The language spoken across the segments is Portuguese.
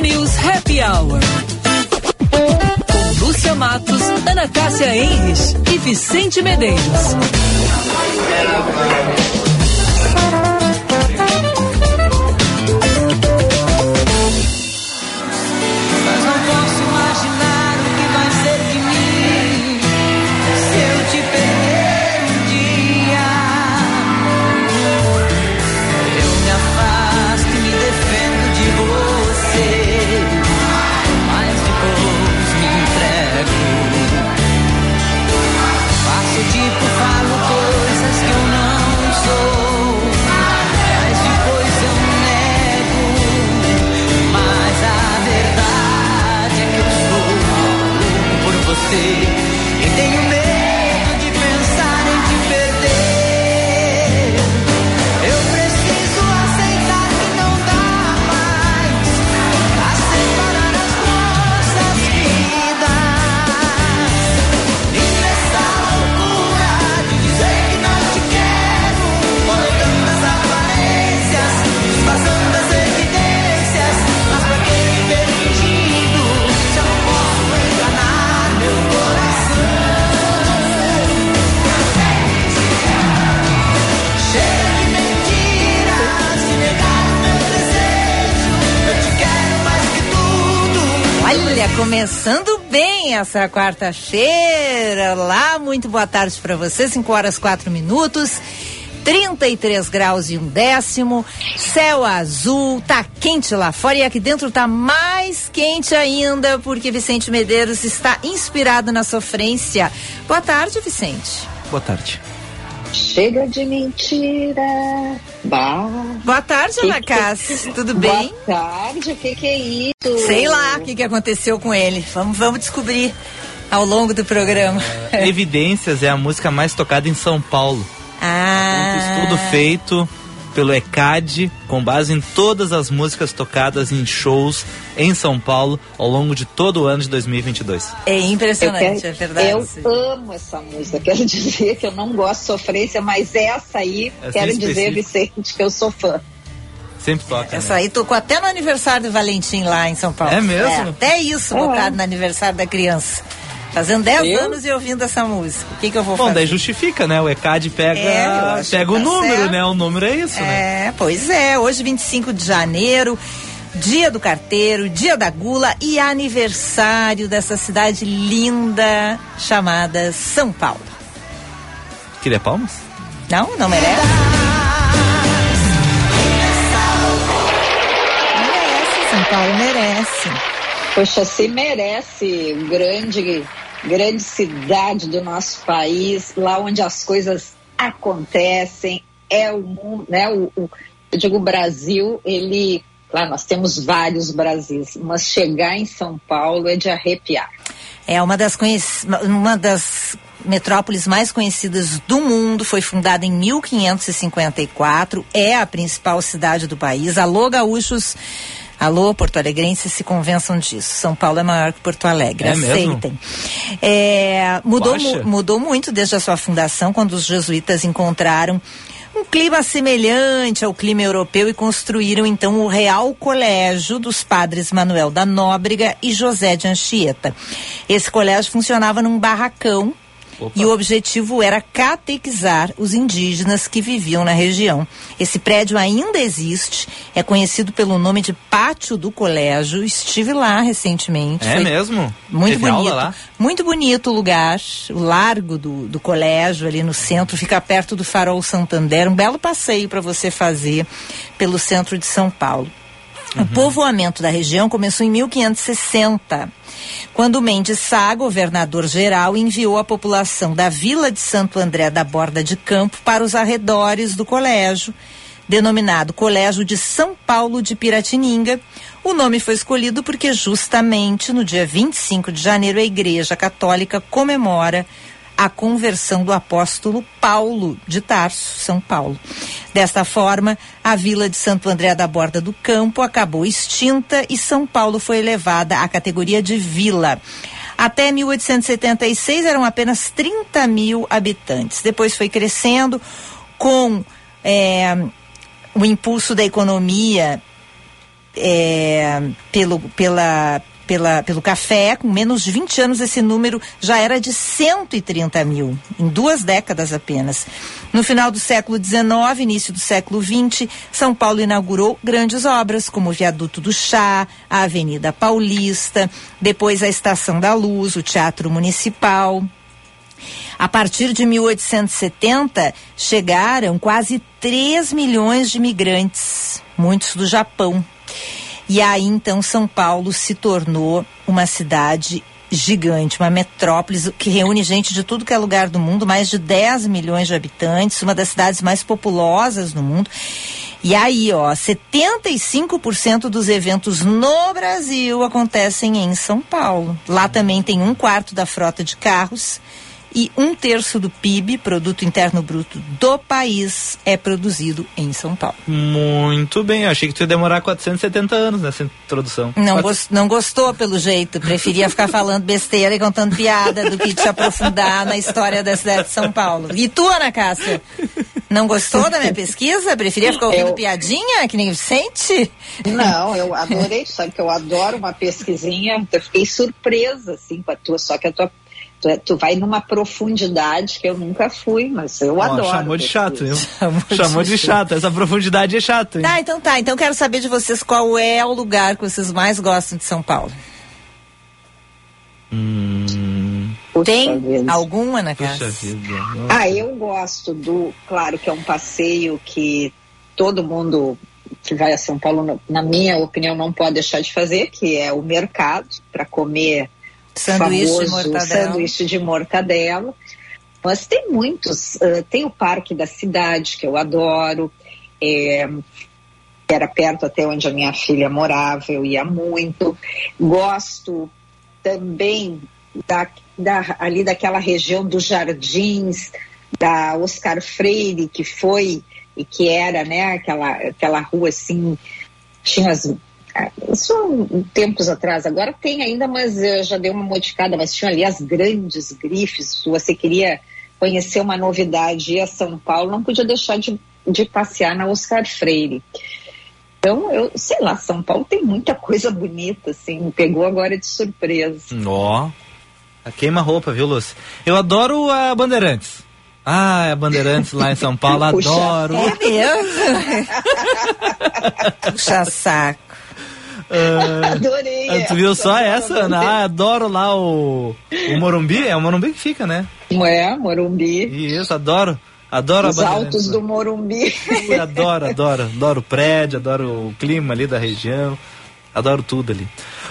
News Happy Hour. Com Lúcia Matos, Ana Cássia Enres e Vicente Medeiros. Começando bem essa quarta-feira. Lá, muito boa tarde para você. 5 horas 4 minutos. 33 graus e um décimo, céu azul, tá quente lá fora e aqui dentro tá mais quente ainda, porque Vicente Medeiros está inspirado na sofrência. Boa tarde, Vicente. Boa tarde. Chega de mentira. Bah. Boa tarde, Ana Cássia. Tudo bem? Boa tarde, o que, que é isso? Sei lá o que, que aconteceu com ele. Vamos, vamos descobrir ao longo do programa. Evidências é a música mais tocada em São Paulo. Ah. Um estudo feito pelo ECAD, com base em todas as músicas tocadas em shows em São Paulo ao longo de todo o ano de 2022. É impressionante, quero, é verdade. Eu amo essa música. Quero dizer que eu não gosto de sofrência, mas essa aí, essa quero dizer, Vicente, que eu sou fã. Sempre toca. Essa né? aí tocou até no aniversário do Valentim lá em São Paulo. É mesmo? É, até isso é. botado no aniversário da criança. Fazendo 10 anos e ouvindo essa música. O que, que eu vou Bom, fazer? daí justifica, né? O ECAD pega, é, pega o tá número, certo. né? O número é isso, é, né? É, pois é. Hoje, 25 de janeiro, dia do carteiro, dia da gula e aniversário dessa cidade linda chamada São Paulo. Queria palmas? Não, não merece. merece, São Paulo merece. Poxa, se merece grande grande cidade do nosso país, lá onde as coisas acontecem, é o mundo, né? O, o, eu digo o Brasil, ele, lá nós temos vários Brasis, mas chegar em São Paulo é de arrepiar. É uma das, uma das metrópoles mais conhecidas do mundo, foi fundada em 1554, é a principal cidade do país. Alô, gaúchos Alô, Porto Alegrenses, se convençam disso. São Paulo é maior que Porto Alegre. É Aceitem. É, mudou, mu mudou muito desde a sua fundação, quando os jesuítas encontraram um clima semelhante ao clima europeu e construíram então o Real Colégio dos Padres Manuel da Nóbrega e José de Anchieta. Esse colégio funcionava num barracão Opa. E o objetivo era catequizar os indígenas que viviam na região. Esse prédio ainda existe, é conhecido pelo nome de Pátio do Colégio. Estive lá recentemente. É mesmo? Muito Teve bonito. Muito bonito o lugar, o largo do, do colégio ali no centro, fica perto do Farol Santander. Um belo passeio para você fazer pelo centro de São Paulo. Uhum. O povoamento da região começou em 1560, quando Mendes Sá, governador geral, enviou a população da vila de Santo André da Borda de Campo para os arredores do colégio, denominado Colégio de São Paulo de Piratininga. O nome foi escolhido porque justamente no dia 25 de janeiro a Igreja Católica comemora a conversão do apóstolo Paulo de Tarso, São Paulo. Desta forma, a vila de Santo André da Borda do Campo acabou extinta e São Paulo foi elevada à categoria de vila. Até 1876 eram apenas 30 mil habitantes. Depois foi crescendo com é, o impulso da economia é, pelo, pela, pela, pelo café, com menos de 20 anos, esse número já era de 130 mil, em duas décadas apenas. No final do século XIX, início do século XX, São Paulo inaugurou grandes obras, como o Viaduto do Chá, a Avenida Paulista, depois a Estação da Luz, o Teatro Municipal. A partir de 1870, chegaram quase 3 milhões de imigrantes, muitos do Japão. E aí então São Paulo se tornou uma cidade gigante, uma metrópole que reúne gente de tudo que é lugar do mundo, mais de 10 milhões de habitantes, uma das cidades mais populosas no mundo. E aí, ó, 75% dos eventos no Brasil acontecem em São Paulo. Lá também tem um quarto da frota de carros e um terço do PIB, Produto Interno Bruto do país, é produzido em São Paulo. Muito bem, eu achei que tu ia demorar 470 anos nessa introdução. Não, gost, não gostou pelo jeito, preferia ficar falando besteira e contando piada do que te aprofundar na história da cidade de São Paulo. E tu, Ana Cássia? Não gostou da minha pesquisa? Preferia ficar ouvindo eu... piadinha, que nem o Vicente? Não, eu adorei, sabe que eu adoro uma pesquisinha, eu fiquei surpresa, assim, com a tua, só que a tua Tu, é, tu, vai numa profundidade que eu nunca fui, mas eu adoro. Chamou de chato, viu? Chamou, chamou de, de chato. Essa profundidade é chata. Tá, então tá. Então quero saber de vocês qual é o lugar que vocês mais gostam de São Paulo. Hum. Tem vida. alguma na casa? Ah, eu gosto do. Claro que é um passeio que todo mundo que vai a São Paulo, na minha opinião, não pode deixar de fazer, que é o mercado para comer sanduíche de mortadela. sanduíche de mortadela. Mas tem muitos. Uh, tem o Parque da Cidade, que eu adoro. É, era perto até onde a minha filha morava, eu ia muito. Gosto também da, da, ali daquela região dos jardins, da Oscar Freire, que foi e que era, né, aquela, aquela rua assim, tinha as isso tempos atrás, agora tem ainda, mas uh, já deu uma modificada, mas tinha ali as grandes grifes, se você queria conhecer uma novidade e a São Paulo, não podia deixar de, de passear na Oscar Freire. Então, eu sei lá, São Paulo tem muita coisa bonita, assim, me pegou agora de surpresa. Ó, oh, queima roupa, viu, Lúcia? Eu adoro a Bandeirantes. Ah, a Bandeirantes lá em São Paulo, adoro. É mesmo? Puxa saco. Uh, Adorei. Tu viu só essa, Ana? Ah, adoro lá o, o Morumbi. É o Morumbi que fica, né? É, Morumbi. Isso, adoro. Adoro Os altos do Morumbi. Ui, adoro, adoro. Adoro o prédio, adoro o clima ali da região. Adoro tudo ali.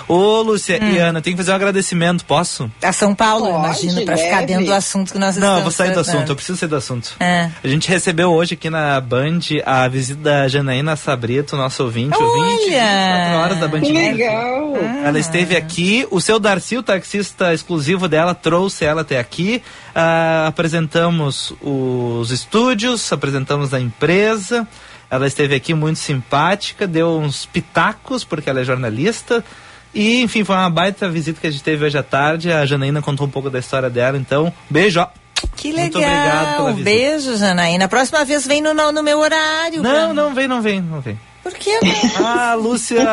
Ô, Lúcia hum. e Ana, tem que fazer um agradecimento, posso? A São Paulo, Pode, imagino, para ficar dentro do assunto que nós Não, vou sair do assunto, eu preciso sair do assunto. É. A gente recebeu hoje aqui na Band a visita da Janaína Sabrito, nosso ouvinte, Olha! ouvinte, 24 horas da Band Que legal! Ah. Ela esteve aqui, o seu Darcy, o taxista exclusivo dela, trouxe ela até aqui. Uh, apresentamos os estúdios, apresentamos a empresa. Ela esteve aqui muito simpática, deu uns pitacos, porque ela é jornalista. E, enfim, foi uma baita visita que a gente teve hoje à tarde. A Janaína contou um pouco da história dela, então, beijo, ó. Que legal. Muito obrigado pela visita. Beijo, Janaína. Próxima vez vem no, no meu horário. Não, pra... não vem, não vem, não vem. Por que não? Ah, a Lúcia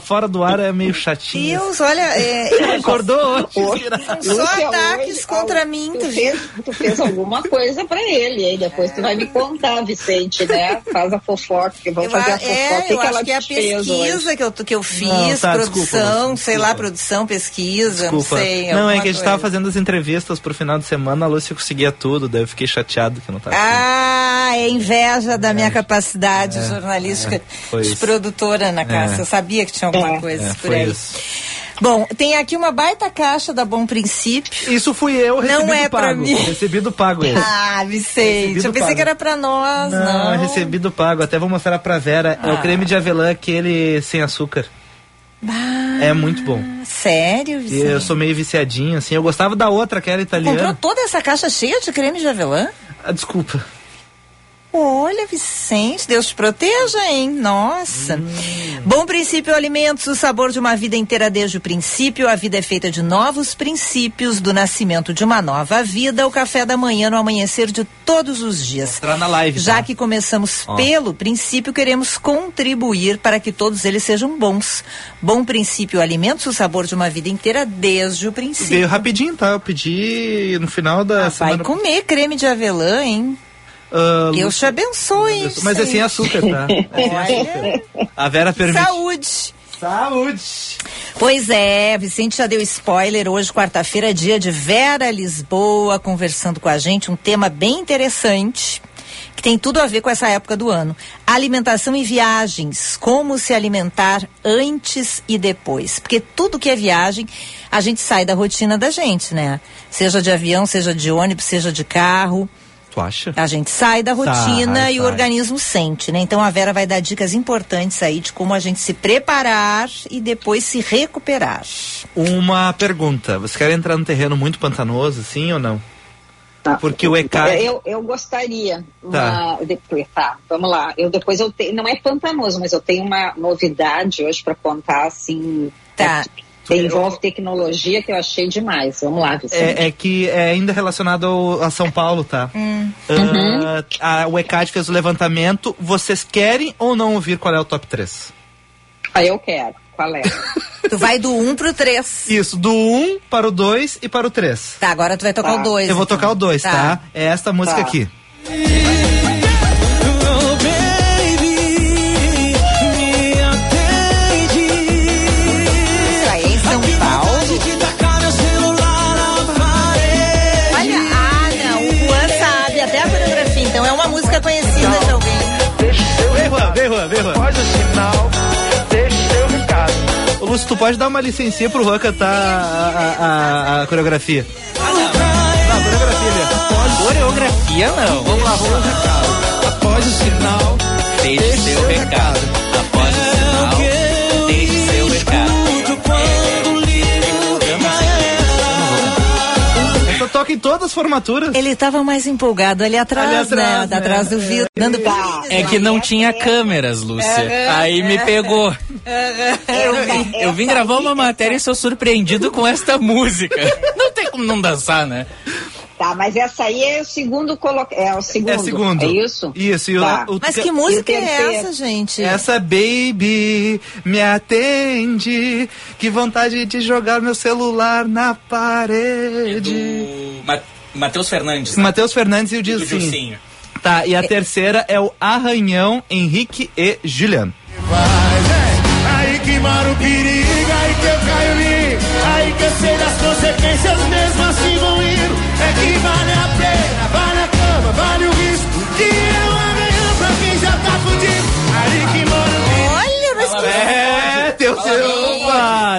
fora do ar é meio chatinha. Deus, olha. É, Acordou hoje. Só ataques hoje, contra mim. Tu fez, tu fez alguma coisa pra ele, aí depois tu vai me contar, Vicente, né? Faz a fofoca, que vamos fazer a fofoca. É, que eu que acho que é a pesquisa que eu, que eu fiz, não, tá, produção, desculpa, sei lá, produção, pesquisa, desculpa. não sei. Não, é que a gente tava fazendo as entrevistas pro final de semana, a Lúcia conseguia tudo, daí eu fiquei chateado que não tava. Ah, é inveja da minha capacidade é, jornalística. Foi de isso. produtora na casa. É. Eu sabia que tinha alguma é. coisa é, por aí. Isso. Bom, tem aqui uma baita caixa da Bom Princípio. Isso fui eu, recebido Não é pago. Pra mim. Recebido pago esse. Ah, Vicente, recebido eu pensei pago. que era pra nós, não. Não, recebido pago. Até vou mostrar pra Vera. Ah. É o ah. creme de avelã, aquele sem açúcar. Bah, é muito bom. Sério, Vicente? Eu sou meio viciadinho, assim. Eu gostava da outra, que era italiana. Comprou toda essa caixa cheia de creme de avelã? Ah, desculpa. Olha, Vicente, Deus te proteja, hein? Nossa. Hum. Bom princípio alimentos, o sabor de uma vida inteira desde o princípio. A vida é feita de novos princípios, do nascimento de uma nova vida. O café da manhã no amanhecer de todos os dias. Entrar na live. Já tá? que começamos Ó. pelo princípio, queremos contribuir para que todos eles sejam bons. Bom princípio alimentos, o sabor de uma vida inteira desde o princípio. Veio rapidinho, tá? Eu pedi no final da ah, semana. Vai comer creme de avelã, hein? Uh, Deus te abençoe. Mas é sem açúcar, tá? É sem açúcar. A Vera permite. Saúde. Saúde! Pois é, Vicente já deu spoiler. Hoje, quarta-feira, é dia de Vera Lisboa conversando com a gente. Um tema bem interessante que tem tudo a ver com essa época do ano. Alimentação e viagens. Como se alimentar antes e depois. Porque tudo que é viagem, a gente sai da rotina da gente, né? Seja de avião, seja de ônibus, seja de carro. Tu acha? A gente sai da rotina sai, e sai. o organismo sente, né? Então a Vera vai dar dicas importantes aí de como a gente se preparar e depois se recuperar. Uma pergunta: você quer entrar num terreno muito pantanoso, sim ou não? Tá. Porque o ECAD... Eu, eu gostaria. Tá. Uma, depois, tá, vamos lá. Eu depois eu tenho, não é pantanoso, mas eu tenho uma novidade hoje para contar assim. Tá. É, envolve tecnologia que eu achei demais. Vamos lá, Vicente. É, é que é ainda relacionado ao, a São Paulo, tá? Hum. Uh, a, o ECAD fez o levantamento. Vocês querem ou não ouvir qual é o top 3? Ah, eu quero. Qual é? tu vai do 1 um pro 3. Isso, do 1 um para o 2 e para o 3. Tá, agora tu vai tocar tá. o 2. Eu vou então. tocar o 2, tá. tá? É esta música tá. aqui. vem, Juan. Faz o sinal, deixa seu recado. Ô, Lúcio, tu pode dar uma licencinha pro Juan cantar a, a, a coreografia? Ah, não. Não, a coreografia ali. Coreografia não. Vamos lá, vamos lá. Após o sinal, deixe seu recado. Toca em todas as formaturas. Ele estava mais empolgado ali atrás, ali atrás né? né? Atrás do vidro, é. dando É que não tinha câmeras, Lúcia. Aí me pegou. Eu vim, eu vim gravar uma matéria e sou surpreendido com esta música. Não tem como não dançar, né? Tá, mas essa aí é o segundo colo... é o segundo. É segundo. É isso? Isso. E tá. o, o, mas que música é essa, gente? Essa Baby me atende. Que vontade de jogar meu celular na parede. É Matheus Fernandes. Né? Matheus Fernandes e o Dilcinho. Tá, e a é. terceira é o Arranhão Henrique e Juliano. Vai,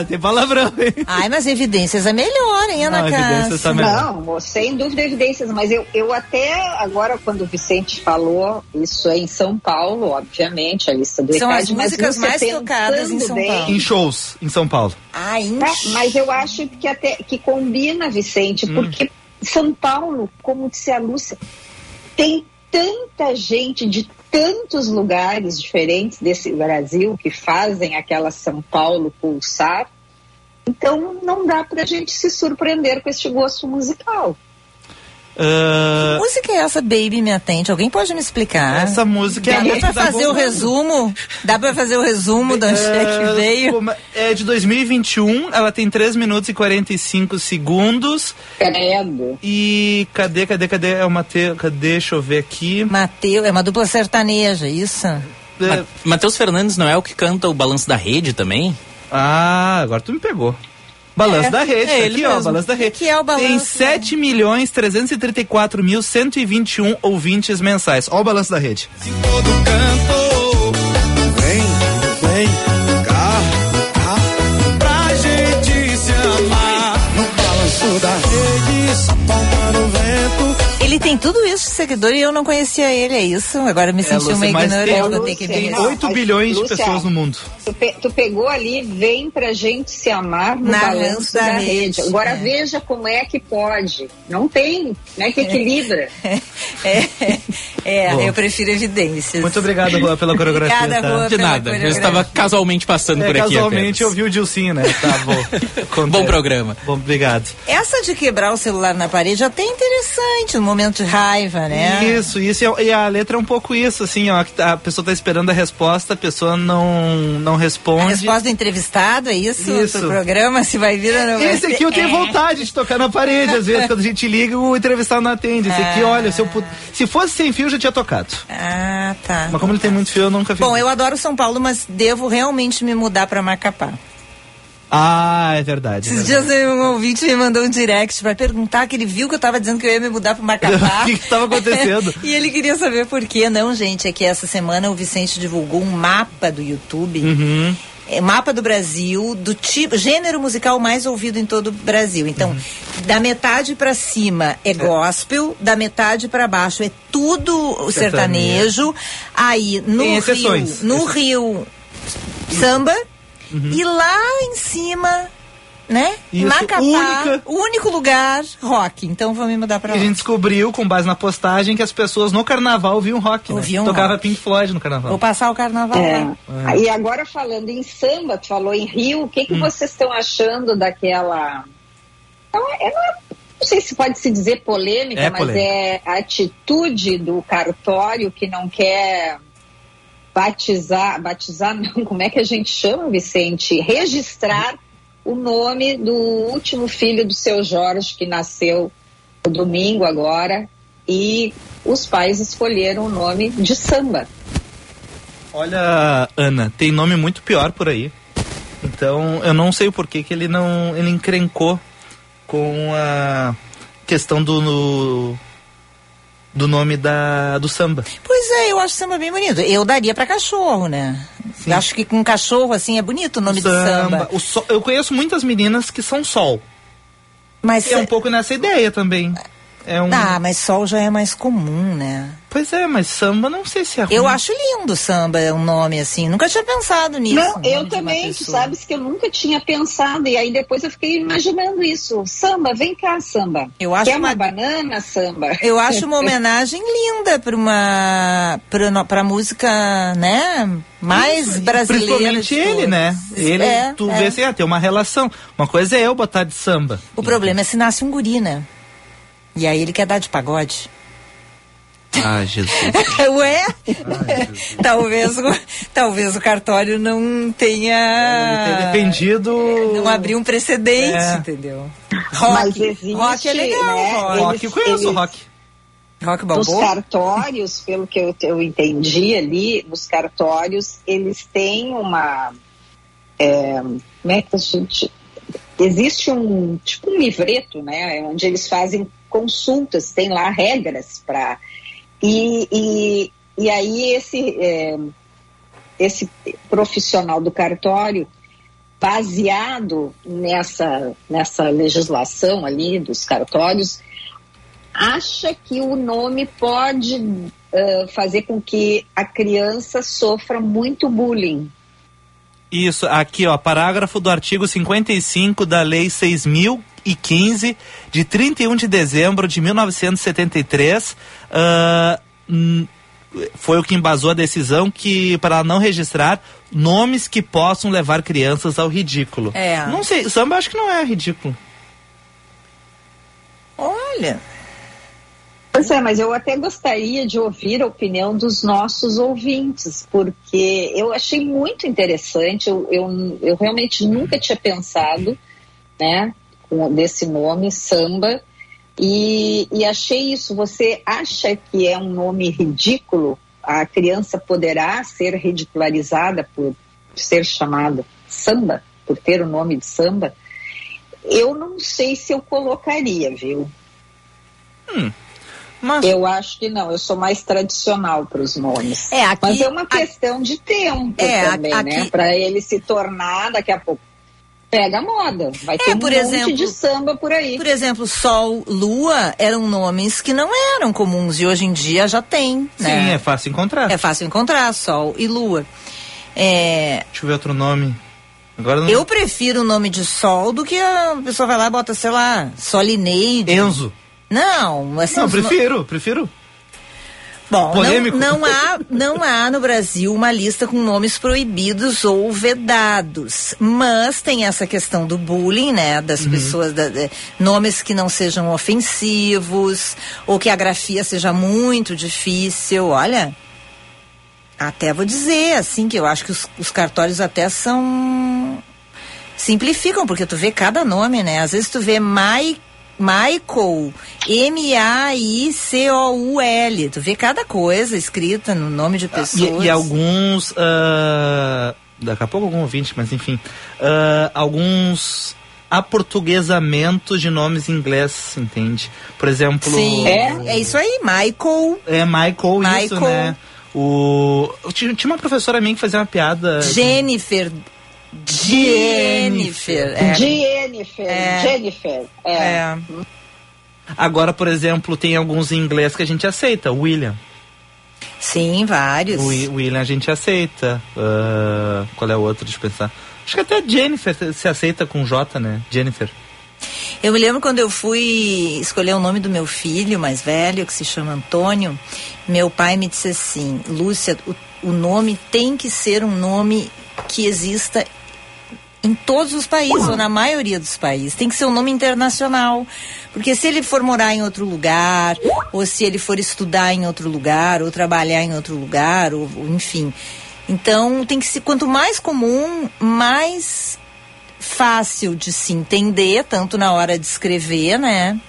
tem palavrão, hein? Ai, mas evidências é melhor, hein, Ana Cássia? Tá Não, sem dúvida evidências, mas eu, eu até agora, quando o Vicente falou, isso é em São Paulo, obviamente, a lista do São ECAD, as músicas mais tocadas em São Paulo. Em shows em São Paulo. Ah, em é, Mas eu acho que até que combina, Vicente, hum. porque são Paulo, como disse a Lúcia, tem tanta gente de tantos lugares diferentes desse Brasil que fazem aquela São Paulo pulsar. Então não dá para a gente se surpreender com este gosto musical. Uh... Que música é essa, Baby Me Atende? Alguém pode me explicar? Essa música é Dá, dá pra fazer o resumo? Dá pra fazer o resumo da é que veio? É de 2021, ela tem 3 minutos e 45 segundos. Credo. E cadê, cadê, cadê? É o Mateus, cadê? Deixa eu ver aqui. Mateus, é uma dupla sertaneja, isso? É... Matheus Fernandes não é o que canta o Balanço da Rede também? Ah, agora tu me pegou. Balanço é, da rede, é tá aqui, ó, balanço da rede. Que é o balanço, Tem 7 milhões 334 mil 121 ouvintes mensais. Ó o balanço da rede. Se todo canto, Ele tem tudo isso de seguidor e eu não conhecia ele, é isso? Agora me é, senti uma ignorante, vou ter que Tem 8 bilhões de pessoas no mundo. Tu, pe, tu, pegou ali, vem pra gente se amar no Na balanço da, da rede. rede. Agora é. veja como é que pode. Não tem, né? Que equilibra. É, é eu prefiro evidências. Muito obrigado, Rua, pela coreografia. Obrigada, tá? Rua, De nada, eu estava casualmente passando É, por aqui. casualmente eu apenas. vi o Dilcinho, né? Tá bom. Bom programa. Bom, obrigado. Essa de quebrar o celular na parede é até interessante no momento de raiva, né? Isso, isso. E a- E a letra é um pouco isso, assim, ó. que A pessoa tá esperando a resposta, a pessoa não, não A responde. resposta do entrevistado, é isso? Isso. Pro programa, se vai vir ou não vai Esse aqui eu tenho É. vontade de tocar na parede, às vezes, quando a gente liga, o entrevistado não atende. Esse aqui, Ah. olha, se, eu se fosse sem fio, eu já tinha tocado. Ah, tá. Mas como ele tem muito fio, eu nunca fiz. Bom, eu adoro São Paulo, mas devo realmente me mudar pra Macapá. Ah, é verdade. é Esses verdade. dias um ouvinte me mandou um direct pra perguntar que ele viu que eu tava dizendo que eu ia me mudar pro Macapá. O que que tava acontecendo? e ele queria saber por quê. Não, gente, é que essa semana o Vicente divulgou um mapa do YouTube. Uhum. É, mapa do Brasil, do tipo, gênero musical mais ouvido em todo o Brasil. Então, Uhum. da metade pra cima é gospel, da metade pra baixo é tudo sertanejo. Aí no Tem Rio, exceções. no Rio samba Uhum. e lá em cima, né? Isso, Macapá, única- o único lugar rock. Então vamos me mudar pra E a lá. gente descobriu, com base na postagem, que as pessoas no carnaval ouviam rock. Né? Ouviam Tocava rock. Pink Floyd no carnaval. Vou passar o carnaval lá. É. E agora falando em samba, tu falou em Rio, o que, que Hum. vocês estão achando daquela. Não, é- não, é- não sei se pode se dizer polêmica, É mas polêmica. é a atitude do cartório que não quer batizar, batizar não, como é que a gente chama, Vicente? Registrar o nome do último filho do seu Jorge, que nasceu no domingo agora, e os pais escolheram o nome de samba. Olha, Ana, tem nome muito pior por aí. Então, eu não sei o porquê que ele não. Ele encrencou com a questão do. no- do nome da, do samba. Pois é, eu acho samba bem bonito. Eu daria pra cachorro, né? Acho que com cachorro, assim, é bonito o nome do samba. O sol, eu conheço muitas meninas que são sol. Mas, E é um pouco nessa ideia também. É um... ah, mas sol já é mais comum, né? Pois é, mas samba não sei se é ruim. Eu acho lindo samba, um nome assim. Nunca tinha pensado nisso. Não, eu também, tu sabes que eu nunca tinha pensado, e aí depois eu fiquei imaginando isso. Samba, vem cá, samba. Eu acho Quer uma, uma- banana, samba? Eu acho uma homenagem linda para uma para música, né, mais brasileira. Principalmente de ele, né? Ele, É, tu é. vê assim, ah, tem uma relação. Uma coisa é eu botar de samba. O problema é se nasce um guri, né? E aí ele quer dar de pagode. Ah, Jesus. Ué? talvez, o, talvez o cartório não tenha. defendido. Não abriu um precedente, É. entendeu? Mas Rock. existe, rock é legal, né? rock. Rock, Eles- eu conheço eles- rock. Rock balboa. cartórios, pelo que eu, eu entendi ali, nos cartórios, eles têm uma. é, como é que a gente. Existe um tipo um livreto, né? Onde eles fazem consultas, tem lá regras para. E, e, e aí esse, é, esse profissional do cartório, baseado nessa, nessa legislação ali dos cartórios, acha que o nome pode ah, fazer com que a criança sofra muito bullying. Isso, aqui ó, parágrafo do artigo 55 da Lei 6.015, de 31 de dezembro de 1973, ah, hum, foi o que embasou a decisão que para não registrar nomes que possam levar crianças ao ridículo. É. Não sei, samba acho que não é ridículo. Olha. Pois é, mas eu até gostaria de ouvir a opinião dos nossos ouvintes, porque eu achei muito interessante, eu, eu, eu realmente nunca tinha pensado, né, com, desse nome, samba, e, e achei isso. Você acha que é um nome ridículo? A criança poderá ser ridicularizada por ser chamada samba, por ter o nome de samba? Eu não sei se eu colocaria, viu? Mas Eu acho que não, eu sou mais tradicional para os nomes. É, aqui- Mas é uma a- questão de tempo É, também, aqui- né? Para ele se tornar daqui a pouco. Pega a moda. Vai ter um por monte exemplo- de samba por aí. Por exemplo, Sol, Lua eram nomes que não eram comuns e hoje em dia já tem. sim, né? é fácil encontrar. É fácil encontrar Sol e Lua. É, Deixa eu ver outro nome. Agora não... eu prefiro o nome de Sol do que a pessoa vai lá e bota, sei lá, Solineide. Enzo. Não, assim. Não, os no- prefiro, prefiro. Bom, Polêmico. Não, não, há, não há no Brasil uma lista com nomes proibidos ou vedados, mas tem essa questão do bullying, né, das pessoas, da, de- nomes que não sejam ofensivos ou que a grafia seja muito difícil. Olha, até vou dizer assim que eu acho que os, os cartórios até são simplificam porque tu vê cada nome, né? Às vezes tu vê Mai Michael, M-A-I-C-O-U-L. Tu vê cada coisa escrita no nome de pessoas. E, e alguns. ah, daqui a pouco algum ouvinte, mas enfim. ah, alguns aportuguesamentos de nomes em inglês, entende? Por exemplo. Sim, É? é isso aí, Michael, É Michael, isso, Michael. né? O, tinha, tinha uma professora minha que fazia uma piada. Jennifer, Jennifer. É, Jennifer, É. Jennifer. É. é. Agora, por exemplo, tem alguns em inglês que a gente aceita. William. Sim, vários. O Wi- William a gente aceita. Ah, qual é o outro? Deixa eu pensar. Acho que até Jennifer se aceita com J, né? Jennifer. Eu me lembro quando eu fui escolher o nome do meu filho mais velho, que se chama Antônio, meu pai me disse assim, Lúcia, o, o nome tem que ser um nome que exista em todos os países, ou na maioria dos países. Tem que ser um nome internacional. Porque se ele for morar em outro lugar, ou se ele for estudar em outro lugar, ou trabalhar em outro lugar, ou, ou enfim. Então, tem que ser, quanto mais comum, mais fácil de se entender, tanto na hora de escrever, né?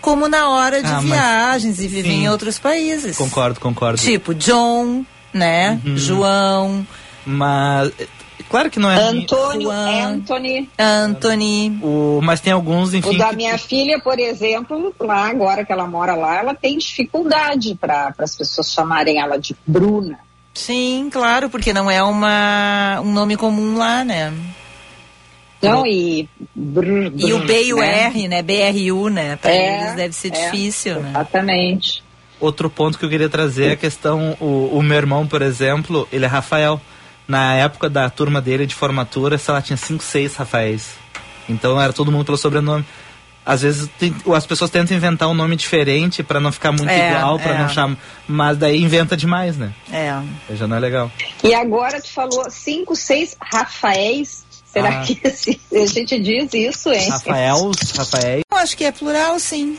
Como na hora de Ah, mas- viagens e viver sim. em outros países. Concordo, concordo. Tipo, John, né? Uhum. João, Mas. Claro que não é. Antônio, Juan. Anthony. Anthony. O, mas tem alguns, enfim. O da que- minha filha, por exemplo, lá agora que ela mora lá, ela tem dificuldade para as pessoas chamarem ela de Bruna. Sim, claro, porque não é uma, um nome comum lá, né? Não, e. Br, E o B e o né? R, né? BRU, né? Pra É, eles deve ser é, difícil, né? Exatamente. Outro ponto que eu queria trazer é a questão. O, o meu irmão, por exemplo, ele é Rafael. Na época da turma dele de formatura, sei lá, tinha cinco, seis Rafaéis. Então era todo mundo pelo sobrenome. Às vezes tem- as pessoas tentam inventar um nome diferente pra não ficar muito É, igual, pra é. não chamar. Mas daí inventa demais, né? É. Já não é legal. E agora tu falou cinco, seis Rafaéis. Será Ah. que a gente diz isso, hein? Rafaels, Rafaéis. Eu acho que é plural, sim.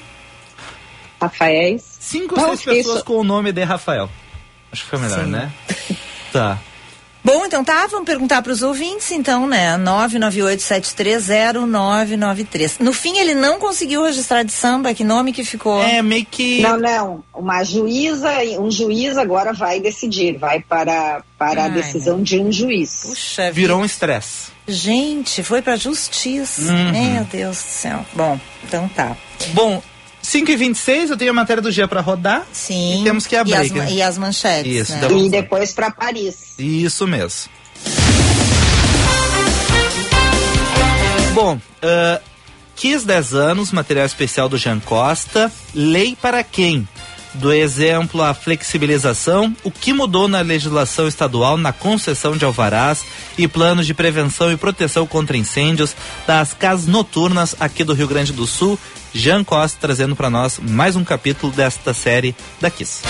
Rafaéis. Cinco, Não, seis pessoas isso- com o nome de Rafael. Acho que foi melhor, Sim. né? Tá. Bom, então tá, vamos perguntar para os ouvintes, então, né? 998730993. No fim, ele não conseguiu registrar de samba, que nome que ficou? É meio que. Não, não. Uma juíza, um juiz agora vai decidir, vai para, para a Ai, decisão de um juiz. Puxa vida. Virou um estresse. Gente, foi pra justiça. Uhum. Meu Deus do céu. Bom, então tá. Bom, 5 e 26 eu tenho a matéria do dia pra rodar. Sim. E temos que abrir, E as, né? e as manchetes. Isso, né? E depois para Paris. Isso mesmo. Bom, ah, quis 10 anos, material especial do Jean Costa. Lei para quem? Do exemplo à flexibilização, o que mudou na legislação estadual na concessão de alvarás e planos de prevenção e proteção contra incêndios das casas noturnas aqui do Rio Grande do Sul. Jean Costa trazendo para nós mais um capítulo desta série da Kiss.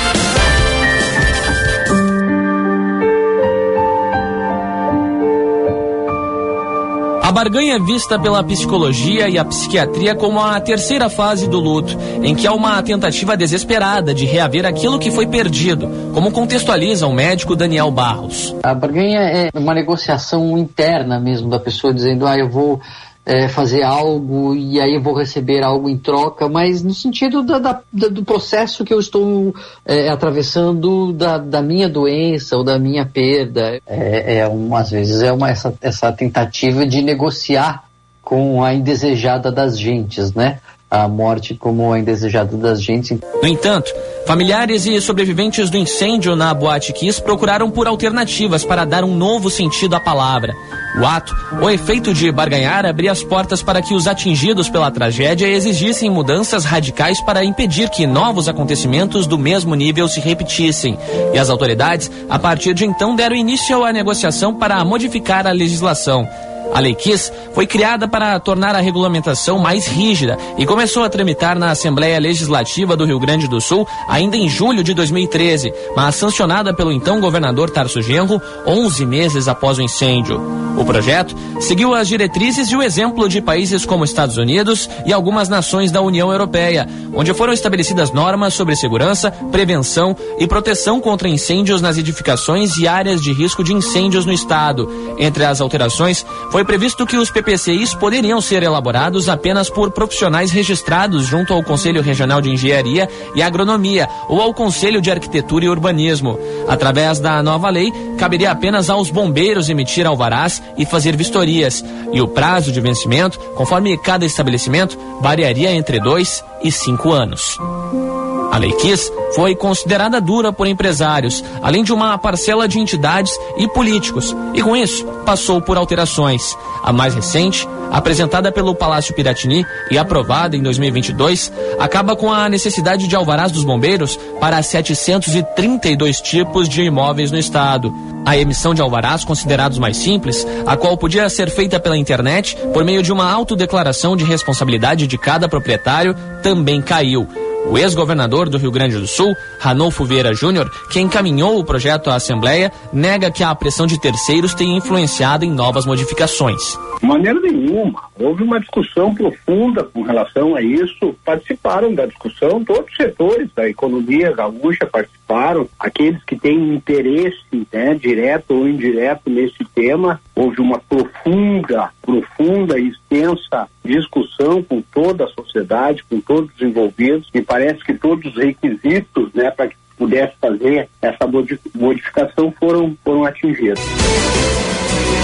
A barganha é vista pela psicologia e a psiquiatria como a terceira fase do luto, em que há uma tentativa desesperada de reaver aquilo que foi perdido, como contextualiza o médico Daniel Barros. A barganha é uma negociação interna mesmo da pessoa dizendo, ah, eu vou é, fazer algo e aí vou receber algo em troca, mas no sentido da, da- do processo que eu estou é, atravessando da, da minha doença ou da minha perda. É, é um, às vezes é uma, essa, essa tentativa de negociar com a indesejada das gentes, né? A morte como a indesejada das gentes. No entanto, familiares e sobreviventes do incêndio na Boate Kiss procuraram por alternativas para dar um novo sentido à palavra. O ato, o efeito de barganhar, abria as portas para que os atingidos pela tragédia exigissem mudanças radicais para impedir que novos acontecimentos do mesmo nível se repetissem. E as autoridades, a partir de então, deram início à negociação para modificar a legislação. A Lei Kiss foi criada para tornar a regulamentação mais rígida e começou a tramitar na Assembleia Legislativa do Rio Grande do Sul ainda em julho de 2013, mas sancionada pelo então governador Tarso Genro 11 meses após o incêndio. O projeto seguiu as diretrizes e o exemplo de países como Estados Unidos e algumas nações da União Europeia, onde foram estabelecidas normas sobre segurança, prevenção e proteção contra incêndios nas edificações e áreas de risco de incêndios no estado. Entre as alterações, foi previsto que os PPCIs poderiam ser elaborados apenas por profissionais registrados junto ao Conselho Regional de Engenharia e Agronomia ou ao Conselho de Arquitetura e Urbanismo. Através da nova lei, caberia apenas aos bombeiros emitir alvarás e fazer vistorias, e o prazo de vencimento, conforme cada estabelecimento, variaria entre dois e cinco anos. A Lei Kiss foi considerada dura por empresários, além de uma parcela de entidades e políticos, e com isso passou por alterações. A mais recente, apresentada pelo Palácio Piratini e aprovada em 2022, acaba com a necessidade de alvarás dos bombeiros para 732 tipos de imóveis no estado. A emissão de alvarás considerados mais simples, a qual podia ser feita pela internet por meio de uma autodeclaração de responsabilidade de cada proprietário, também caiu. O ex-governador do Rio Grande do Sul, Ranolfo Vieira Júnior, que encaminhou o projeto à Assembleia, nega que a pressão de terceiros tenha influenciado em novas modificações. Maneira nenhuma. Houve uma discussão profunda com relação a isso. Participaram da discussão todos os setores da economia gaúcha participaram, aqueles que têm interesse, né, direto ou indireto nesse tema. Houve uma profunda, profunda e extensa discussão com toda a sociedade, com todos os envolvidos. Me parece que todos os requisitos, né, para que pudesse fazer essa modificação foram foram atingidos.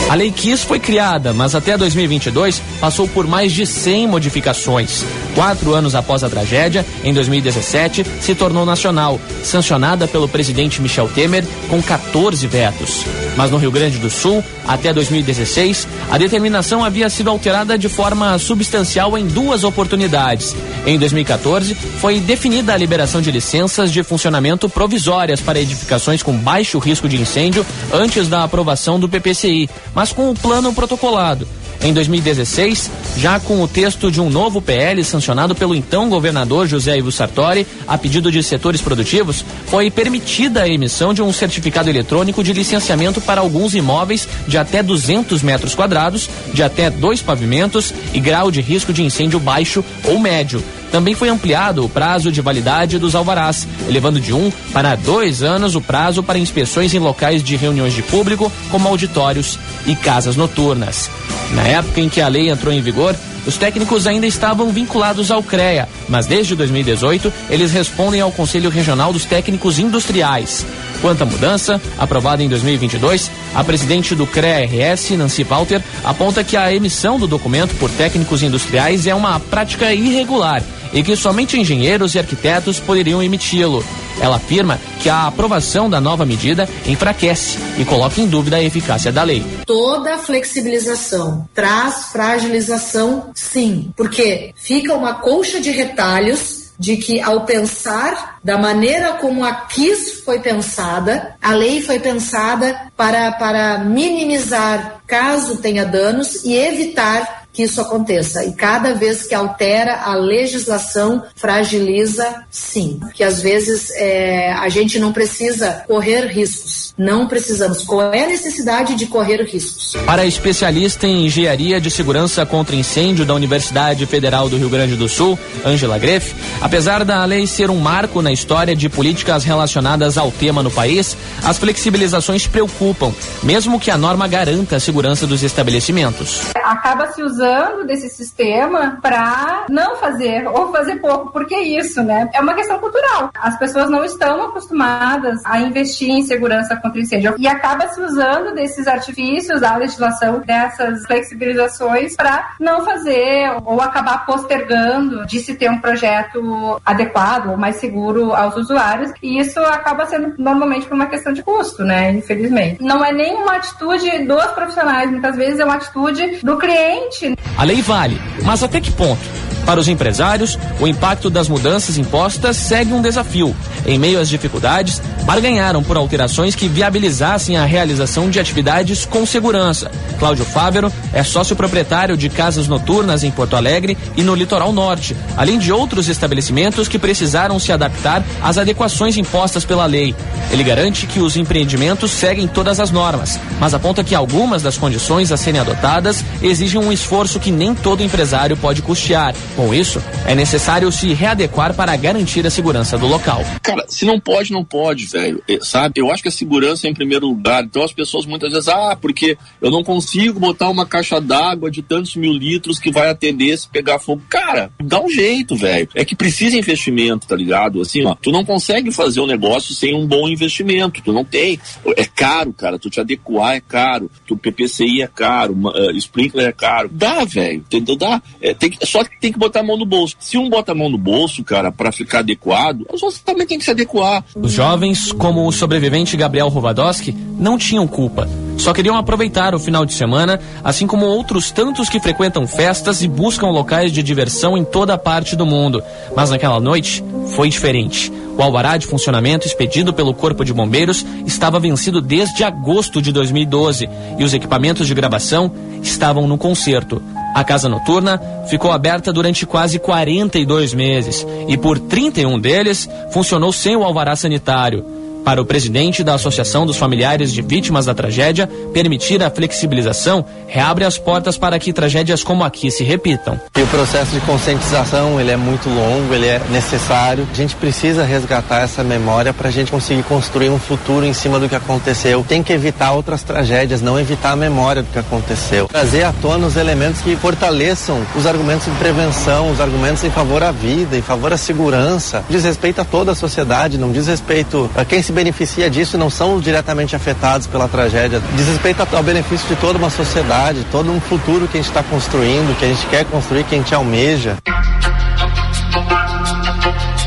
A Lei Kiss foi criada, mas até 2022 passou por mais de 100 modificações. Quatro anos após a tragédia, em 2017, se tornou nacional, sancionada pelo presidente Michel Temer com 14 vetos. Mas no Rio Grande do Sul, até 2016, a determinação havia sido alterada de forma substancial em duas oportunidades. Em 2014, foi definida a liberação de licenças de funcionamento provisórias para edificações com baixo risco de incêndio antes da aprovação do PPCI mas com o plano protocolado. Em 2016, já com o texto de um novo PL sancionado pelo então governador José Ivo Sartori, a pedido de setores produtivos, foi permitida a emissão de um certificado eletrônico de licenciamento para alguns imóveis de até 200 metros quadrados, de até dois pavimentos e grau de risco de incêndio baixo ou médio, também foi ampliado o prazo de validade dos alvarás, elevando de um para dois anos o prazo para inspeções em locais de reuniões de público, como auditórios e casas noturnas. Na época em que a lei entrou em vigor, os técnicos ainda estavam vinculados ao CREA, mas desde 2018 eles respondem ao Conselho Regional dos Técnicos Industriais. Quanto à mudança, aprovada em 2022, a presidente do CREA-RS, Nancy Walter, aponta que a emissão do documento por técnicos industriais é uma prática irregular e que somente engenheiros e arquitetos poderiam emiti-lo. Ela afirma que a aprovação da nova medida enfraquece e coloca em dúvida a eficácia da lei. Toda flexibilização traz fragilização, sim, porque fica uma colcha de retalhos de que ao pensar da maneira como a KIS foi pensada, a lei foi pensada para, para minimizar caso tenha danos e evitar que isso aconteça. E cada vez que altera a legislação, fragiliza, sim. Que às vezes é, a gente não precisa correr riscos. Não precisamos. Qual é a necessidade de correr riscos? Para a especialista em engenharia de segurança contra incêndio da Universidade Federal do Rio Grande do Sul, Angela Greff, apesar da lei ser um marco na história de políticas relacionadas ao tema no país, as flexibilizações preocupam, mesmo que a norma garanta a segurança dos estabelecimentos. Acaba se usando usando desse sistema para não fazer ou fazer pouco, porque isso, né? É uma questão cultural. As pessoas não estão acostumadas a investir em segurança contra incêndio e acaba se usando desses artifícios da legislação, dessas flexibilizações para não fazer ou acabar postergando de se ter um projeto adequado ou mais seguro aos usuários. E isso acaba sendo normalmente por uma questão de custo, né? Infelizmente. Não é nem uma atitude dos profissionais, muitas vezes é uma atitude do cliente a lei vale, mas até que ponto? Para os empresários, o impacto das mudanças impostas segue um desafio. Em meio às dificuldades, barganharam por alterações que viabilizassem a realização de atividades com segurança. Cláudio Fávero é sócio proprietário de casas noturnas em Porto Alegre e no litoral norte, além de outros estabelecimentos que precisaram se adaptar às adequações impostas pela lei. Ele garante que os empreendimentos seguem todas as normas, mas aponta que algumas das condições a serem adotadas exigem um esforço que nem todo empresário pode custear. Com isso, é necessário se readequar para garantir a segurança do local. Cara, se não pode, não pode, velho. Sabe? Eu acho que a segurança é em primeiro lugar. Então as pessoas muitas vezes, ah, porque eu não consigo botar uma caixa d'água de tantos mil litros que vai atender se pegar fogo. Cara, dá um jeito, velho. É que precisa investimento, tá ligado? Assim, ó, tu não consegue fazer um negócio sem um bom investimento. Tu não tem. É caro, cara. Tu te adequar é caro. Tu PPCI é caro. Uh, sprinkler é caro. Dá, velho. Entendeu? Dá. É, tem que, só que tem que botar a mão no bolso. Se um bota a mão no bolso, cara, para ficar adequado, os outros também tem que se adequar. Os jovens, como o sobrevivente Gabriel Rovadowski, não tinham culpa. Só queriam aproveitar o final de semana, assim como outros tantos que frequentam festas e buscam locais de diversão em toda a parte do mundo. Mas naquela noite foi diferente. O alvará de funcionamento expedido pelo Corpo de Bombeiros estava vencido desde agosto de 2012 e os equipamentos de gravação estavam no conserto. A casa noturna ficou aberta durante quase 42 meses e por 31 deles funcionou sem o alvará sanitário. Para o presidente da Associação dos Familiares de Vítimas da Tragédia, permitir a flexibilização reabre as portas para que tragédias como aqui se repitam. E o processo de conscientização ele é muito longo, ele é necessário. A gente precisa resgatar essa memória para a gente conseguir construir um futuro em cima do que aconteceu. Tem que evitar outras tragédias, não evitar a memória do que aconteceu. Trazer à tona os elementos que fortaleçam os argumentos de prevenção, os argumentos em favor à vida, em favor à segurança. Diz respeito a toda a sociedade, não diz respeito a quem se beneficia disso não são diretamente afetados pela tragédia. Diz respeito ao benefício de toda uma sociedade, todo um futuro que a gente está construindo, que a gente quer construir, que a gente almeja.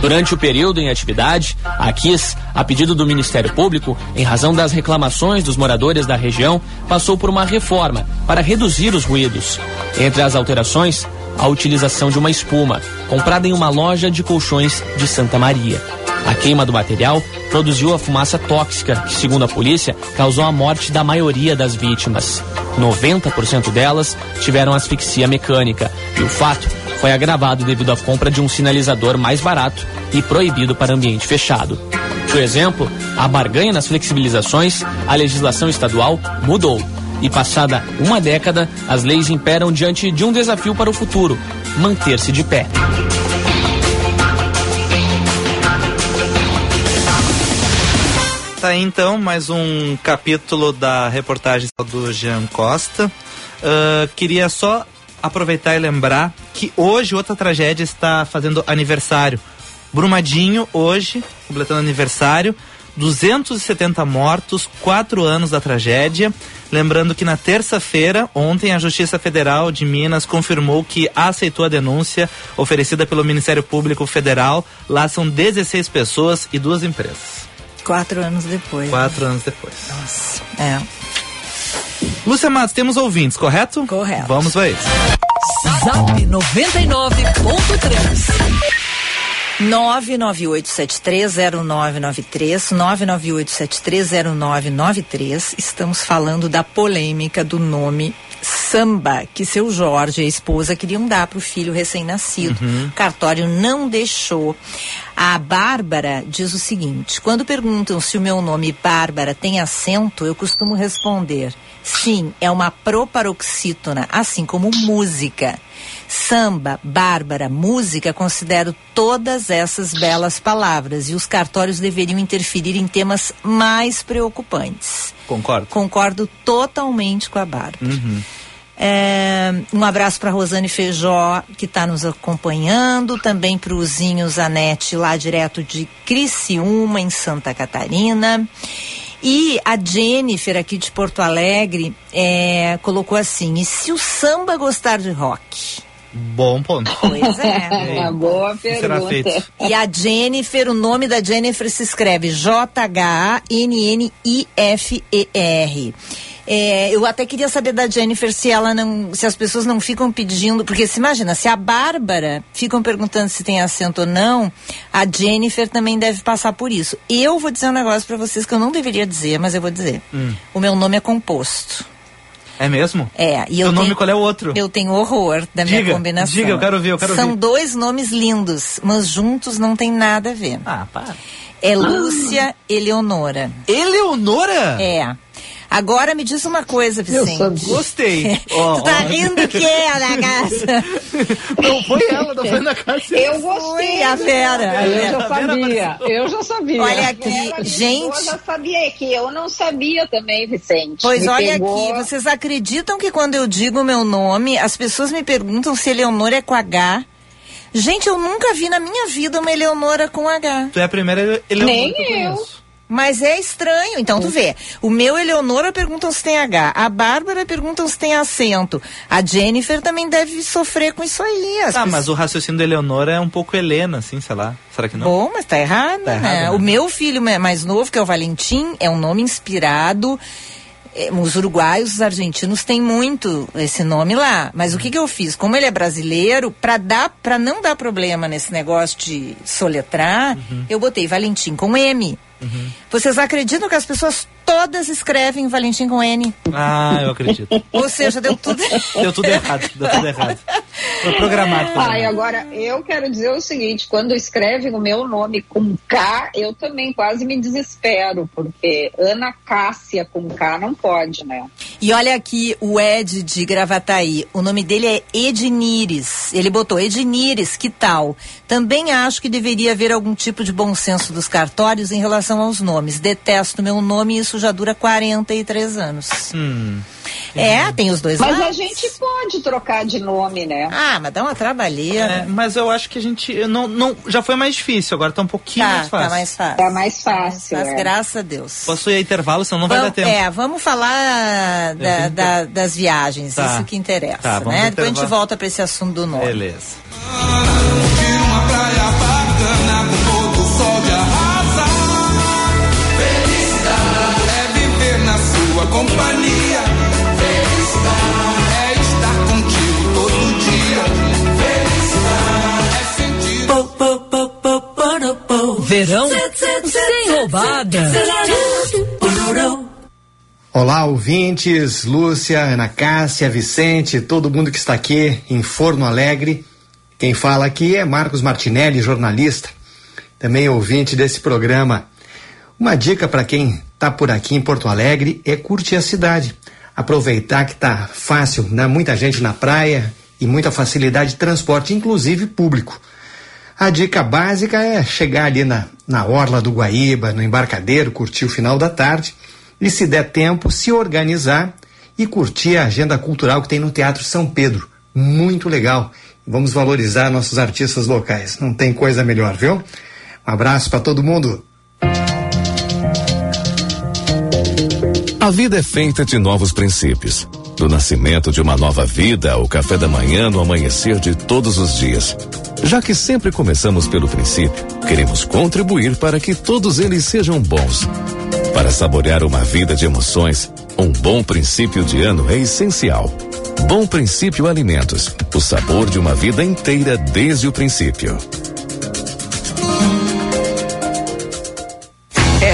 Durante o período em atividade, a KIS, a pedido do Ministério Público, em razão das reclamações dos moradores da região, passou por uma reforma para reduzir os ruídos. Entre as alterações, a utilização de uma espuma, comprada em uma loja de colchões de Santa Maria. A queima do material produziu a fumaça tóxica que, segundo a polícia, causou a morte da maioria das vítimas. 90% delas tiveram asfixia mecânica e o fato foi agravado devido à compra de um sinalizador mais barato e proibido para ambiente fechado. Por exemplo, a barganha nas flexibilizações, a legislação estadual mudou. E passada uma década, as leis imperam diante de um desafio para o futuro: manter-se de pé. Tá aí então mais um capítulo da reportagem do Jean Costa. Uh, queria só aproveitar e lembrar que hoje outra tragédia está fazendo aniversário. Brumadinho, hoje, completando aniversário. 270 mortos, quatro anos da tragédia. Lembrando que na terça-feira, ontem, a Justiça Federal de Minas confirmou que aceitou a denúncia oferecida pelo Ministério Público Federal. Lá são 16 pessoas e duas empresas. Quatro anos depois. Quatro né? anos depois. Nossa. É. Lúcia Matos, temos ouvintes, correto? Correto. Vamos ver. Zap 99.3 998730993, 998730993. Estamos falando da polêmica do nome samba que seu Jorge e a esposa queriam dar para o filho recém-nascido. Uhum. O cartório não deixou. A Bárbara diz o seguinte: quando perguntam se o meu nome Bárbara tem acento, eu costumo responder: sim, é uma proparoxítona, assim como música. Samba, Bárbara, música, considero todas essas belas palavras e os cartórios deveriam interferir em temas mais preocupantes. Concordo. Concordo totalmente com a Bárbara. Uhum. É, um abraço para Rosane Feijó, que está nos acompanhando, também para o Zinho Zanetti, lá direto de Criciúma, em Santa Catarina. E a Jennifer, aqui de Porto Alegre, é, colocou assim: e se o samba gostar de rock? Bom ponto. Pois é. Uma boa Será feito. pergunta. E a Jennifer, o nome da Jennifer se escreve J-H-A-N-N-I-F-E-R. É, eu até queria saber da Jennifer se ela não, se as pessoas não ficam pedindo, porque se imagina, se a Bárbara ficam perguntando se tem acento ou não, a Jennifer também deve passar por isso. Eu vou dizer um negócio para vocês que eu não deveria dizer, mas eu vou dizer. Hum. O meu nome é composto. É mesmo? É, e eu Seu nome tenho- qual é o outro? Eu tenho horror da minha Diga, combinação. diga, eu quero ver, eu quero São ver. dois nomes lindos, mas juntos não tem nada a ver. Ah, para. É Lúcia Eleonora. Eleonora? É. Agora me diz uma coisa, Vicente. Gostei. Ó, tu tá ó. rindo que é, na casa? Não foi ela, não foi na casa. Eu gostei. Foi a fera. Eu já Vera sabia. Eu já sabia. Olha aqui, gente. Eu já sabia que eu não sabia também, Vicente. Pois Me olha pegou. aqui, vocês acreditam que quando eu digo o meu nome, as pessoas me perguntam se Eleonora é com H? Gente, eu nunca vi na minha vida uma Eleonora com H. Tu é a primeira Eleonora Nem que eu eu. conheço. Mas é estranho, então tu vê. O meu Eleonora perguntam se tem H. A Bárbara perguntam se tem acento. A Jennifer também deve sofrer com isso aí. Ah, pessoas- mas o raciocínio da Eleonora é um pouco Helena, assim, sei lá. Será que não? Bom, mas tá errado, Tá né? errado, né? O meu filho ma- mais novo, que é o Valentim, é um nome inspirado. eh, Os uruguaios, os argentinos têm muito esse nome lá. Mas o que, que eu fiz? Como ele é brasileiro, para dar, para não dar problema nesse negócio de soletrar, Uhum. eu botei Valentim com M. Vocês acreditam que as pessoas todas escrevem Valentim com N? Ah, eu acredito. Ou seja, deu tudo. Deu tudo errado, deu tudo errado. Foi programado. Ai, programado. agora, eu quero dizer o seguinte, quando escrevem o meu nome com K, eu também quase me desespero, porque Ana Cássia com K não pode, né? E olha aqui o Ed de Gravataí. O nome dele é Ednires. Ele botou Ednires, que tal? Também acho que deveria haver algum tipo de bom senso dos cartórios em relação aos nomes. Detesto meu nome e isso já dura 43 anos. Hum. É, tem os dois Mas lados. a gente pode trocar de nome, né? Ah, mas dá uma trabalheira. É, mas eu acho que a gente. eu Não, não, já foi mais difícil, agora tá um pouquinho Tá, mais fácil. tá mais fácil. Tá mais fácil. Mas é. graças a Deus. Posso ir a intervalo, senão não vai Vamos- dar tempo. É, vamos falar da- da- das viagens, Tá. isso que interessa, Tá, né? Depois a gente volta para esse assunto do nome. Beleza. Companhia. Felicidade é estar contigo todo dia. Felicidade é sentir. Verão sem roubada. Olá, ouvintes, Lúcia, Ana Cássia, Vicente, todo mundo que está aqui em Forno Alegre. Quem fala aqui é Marcos Martinelli, jornalista, também ouvinte desse programa. Uma dica para quem está por aqui em Porto Alegre é curtir a cidade. Aproveitar que tá fácil, né? Muita gente na praia e muita facilidade de transporte, inclusive público. A dica básica é chegar ali na, na orla do Guaíba, no embarcadeiro, curtir o final da tarde e, se der tempo, se organizar e curtir a agenda cultural que tem no Teatro São Pedro. Muito legal. Vamos valorizar nossos artistas locais. Não tem coisa melhor, viu? Um abraço para todo mundo. A vida é feita de novos princípios. Do nascimento de uma nova vida ao café da manhã no amanhecer de todos os dias. Já que sempre começamos pelo princípio, queremos contribuir para que todos eles sejam bons. Para saborear uma vida de emoções, um bom princípio de ano é essencial. Bom Princípio Alimentos, o sabor de uma vida inteira desde o princípio.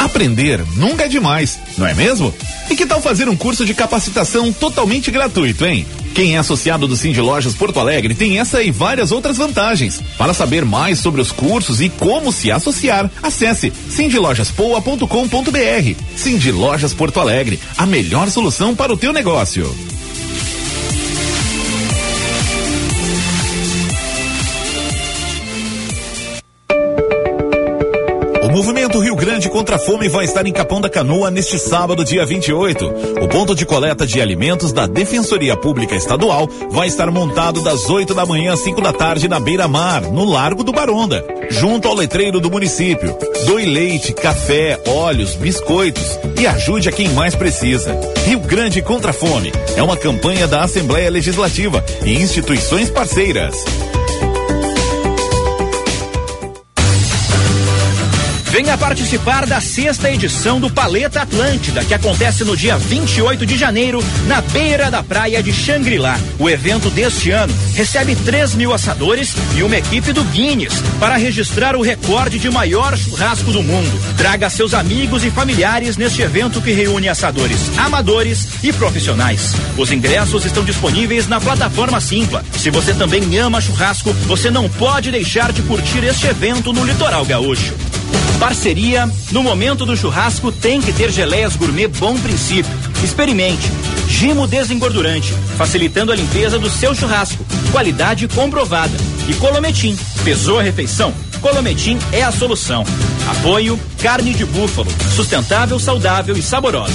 Aprender nunca é demais, não é mesmo? E que tal fazer um curso de capacitação totalmente gratuito, hein? Quem é associado do Cindy Lojas Porto Alegre tem essa e várias outras vantagens. Para saber mais sobre os cursos e como se associar, acesse cindylojaspoa.com.br. Cindy Lojas Porto Alegre, a melhor solução para o teu negócio. Grande Contra a Fome vai estar em Capão da Canoa neste sábado, dia 28. O ponto de coleta de alimentos da Defensoria Pública Estadual vai estar montado das 8 da manhã às 5 da tarde na beira-mar, no Largo do Baronda, junto ao letreiro do município. Doe leite, café, óleos, biscoitos e ajude a quem mais precisa. Rio Grande Contra a Fome é uma campanha da Assembleia Legislativa e instituições parceiras. Venha participar da sexta edição do Paleta Atlântida, que acontece no dia 28 de janeiro, na beira da praia de Xangri-Lá. O evento deste ano recebe 3 mil assadores e uma equipe do Guinness para registrar o recorde de maior churrasco do mundo. Traga seus amigos e familiares neste evento que reúne assadores amadores e profissionais. Os ingressos estão disponíveis na plataforma Simpla. Se você também ama churrasco, você não pode deixar de curtir este evento no Litoral Gaúcho. Parceria, no momento do churrasco tem que ter geleias gourmet Bom Princípio. Experimente. Gimo desengordurante, facilitando a limpeza do seu churrasco. Qualidade comprovada. E Colometim. Pesou a refeição? Colometim é a solução. Apoio Carne de Búfalo. Sustentável, saudável e saborosa.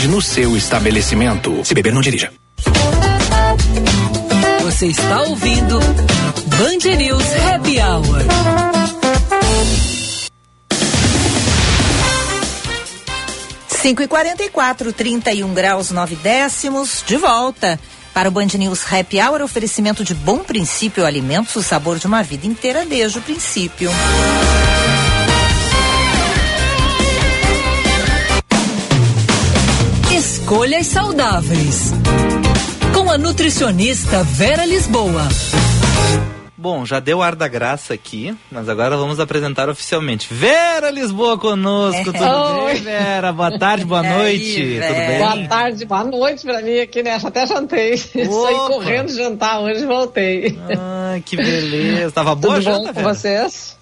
no seu estabelecimento. Se beber, não dirija. Você está ouvindo Band News Happy Hour. Cinco e quarenta e quatro, trinta e um graus, nove décimos, de volta para o Band News Happy Hour, oferecimento de bom princípio alimentos, o sabor de uma vida inteira desde o princípio. Escolhas saudáveis. Com a nutricionista Vera Lisboa. Bom, já deu ar da graça aqui, mas agora vamos apresentar oficialmente. Vera Lisboa conosco, tudo Oi. bem, Vera? Boa tarde, boa noite, tudo bem? Boa tarde, boa noite pra mim aqui, né? Até jantei. Saí correndo jantar hoje e voltei. Ah, que beleza. Tava boa Tudo a bom janta, com Vera? vocês?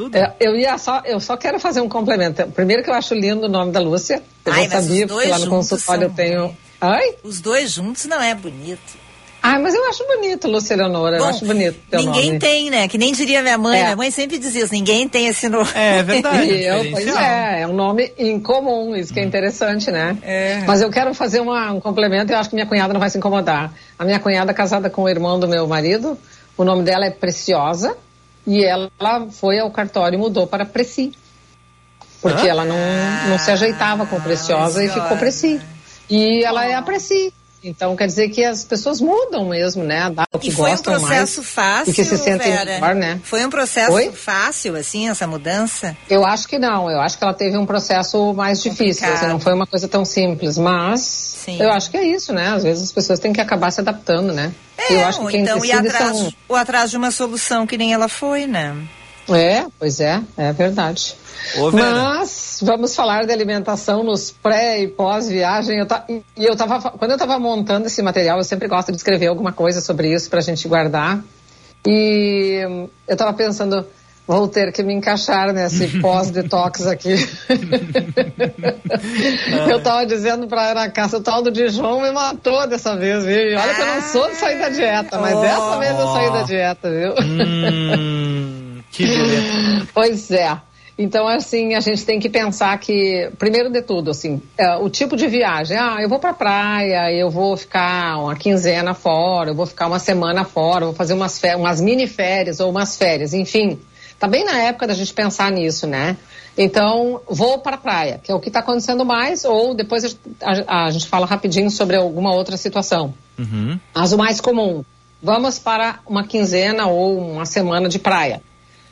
Tudo. É, eu ia só, eu só quero fazer um complemento. Primeiro que eu acho lindo o nome da Lúcia. Eu Ai, sabia, porque lá no consultório eu tenho. Ai? Os dois juntos não é bonito. Ai, mas eu acho bonito, Lúcia Eleonora. eu Bom, acho bonito teu Ninguém nome. tem, né? Que nem diria minha mãe. É. Minha mãe sempre dizia isso, ninguém tem esse nome. É E eu, pois é, é um nome incomum, isso que é interessante, né? Mas eu quero fazer uma- um complemento e eu acho que minha cunhada não vai se incomodar. A minha cunhada é casada com o irmão do meu marido, o nome dela é Preciosa e ela foi ao cartório e mudou para Preci. Porque Hã? ela não, não se ajeitava com Preciosa e ficou Preci. E ela é a Preci. Então quer dizer que as pessoas mudam mesmo, né? O que E foi um processo fácil, e que se sentem Vera? melhor, né? Foi um processo Oi? fácil, assim, essa mudança? Eu acho que não, eu acho que ela teve um processo mais difícil, assim, não foi uma coisa tão simples, mas eu acho que é isso, né? Às vezes as pessoas têm que acabar se adaptando, né? eu acho que quem então decide atrás, são... ou atrás de uma solução que nem ela foi, né? É, pois é, é verdade. Ô. Mas vamos falar de alimentação nos pré e pós-viagem. Eu E eu tava, quando eu estava montando esse material, eu sempre gosto de escrever alguma coisa sobre isso para a gente guardar. E eu estava pensando, vou ter que me encaixar nesse pós-detox aqui. eu estava dizendo para Ana Cássia, o tal do Dijon me matou dessa vez, viu? E olha que eu não sou de sair da dieta, mas Oh. dessa vez eu saí da dieta, viu? Hum, que beleza. Pois é. Então, assim, a gente tem que pensar que, primeiro de tudo, assim, é, o tipo de viagem. Ah, eu vou pra praia, eu vou ficar uma quinzena fora, eu vou ficar uma semana fora, vou fazer umas, umas mini férias ou umas férias, enfim. Tá bem na época da gente pensar nisso, né? Então, vou para a praia, que é o que está acontecendo mais, ou depois a, a- a gente fala rapidinho sobre alguma outra situação. Uhum. Mas o mais comum, vamos para uma quinzena ou uma semana de praia.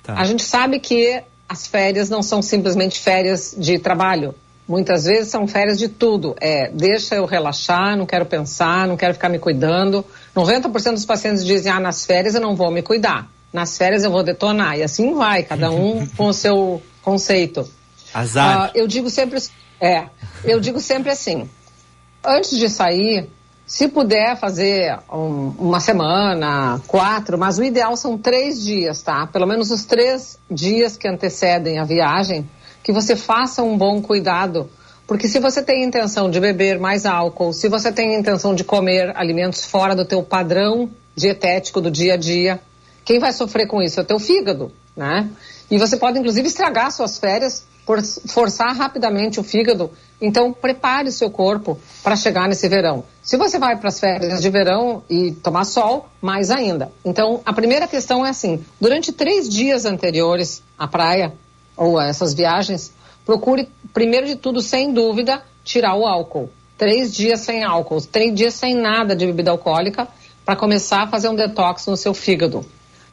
Tá. A gente sabe que as férias não são simplesmente férias de trabalho. Muitas vezes são férias de tudo. É, deixa eu relaxar, não quero pensar, não quero ficar me cuidando. 90% dos pacientes dizem, ah, nas férias eu não vou me cuidar. nas férias eu vou detonar. E assim vai, cada um com o seu conceito. Azar. Ah, eu digo sempre, é, eu digo sempre assim, antes de sair, se puder fazer um- uma semana, quatro, mas o ideal são três dias, tá? Pelo menos os três dias que antecedem a viagem, que você faça um bom cuidado. Porque se você tem intenção de beber mais álcool, se você tem intenção de comer alimentos fora do teu padrão dietético do dia a dia, quem vai sofrer com isso é o teu fígado, né? E você pode inclusive estragar suas férias forçar rapidamente o fígado. Então prepare o seu corpo para chegar nesse verão. Se você vai para as férias de verão e tomar sol, mais ainda. Então a primeira questão é assim: durante três dias anteriores à praia ou a essas viagens, procure primeiro de tudo, sem dúvida, tirar o álcool. Três dias sem álcool, três dias sem nada de bebida alcoólica para começar a fazer um detox no seu fígado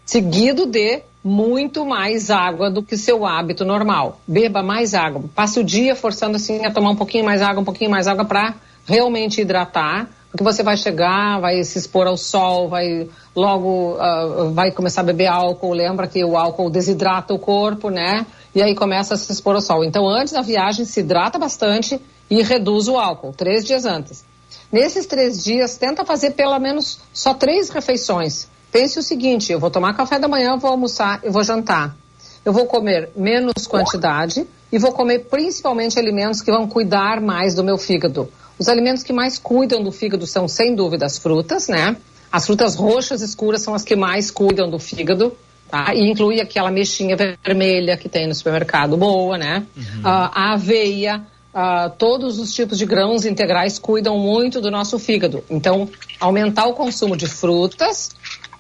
seguido de muito mais água do que seu hábito normal. Beba mais água. Passe o dia forçando assim a tomar um pouquinho mais água, um pouquinho mais água para realmente hidratar, porque você vai chegar, vai se expor ao sol, vai logo ah, vai começar a beber álcool. Lembra que o álcool desidrata o corpo, né? E aí começa a se expor ao sol. Então, antes da viagem, se hidrata bastante e reduz o álcool, três dias antes. Nesses três dias, tenta fazer pelo menos só três refeições. Pense o seguinte: eu vou tomar café da manhã, eu vou almoçar, eu vou jantar. Eu vou comer menos quantidade e vou comer principalmente alimentos que vão cuidar mais do meu fígado. Os alimentos que mais cuidam do fígado são, sem dúvida, as frutas, né? As frutas roxas escuras são as que mais cuidam do fígado, tá? E inclui aquela mexinha vermelha que tem no supermercado, boa, né? Ah, a aveia, ah, todos os tipos de grãos integrais cuidam muito do nosso fígado. Então, aumentar o consumo de frutas,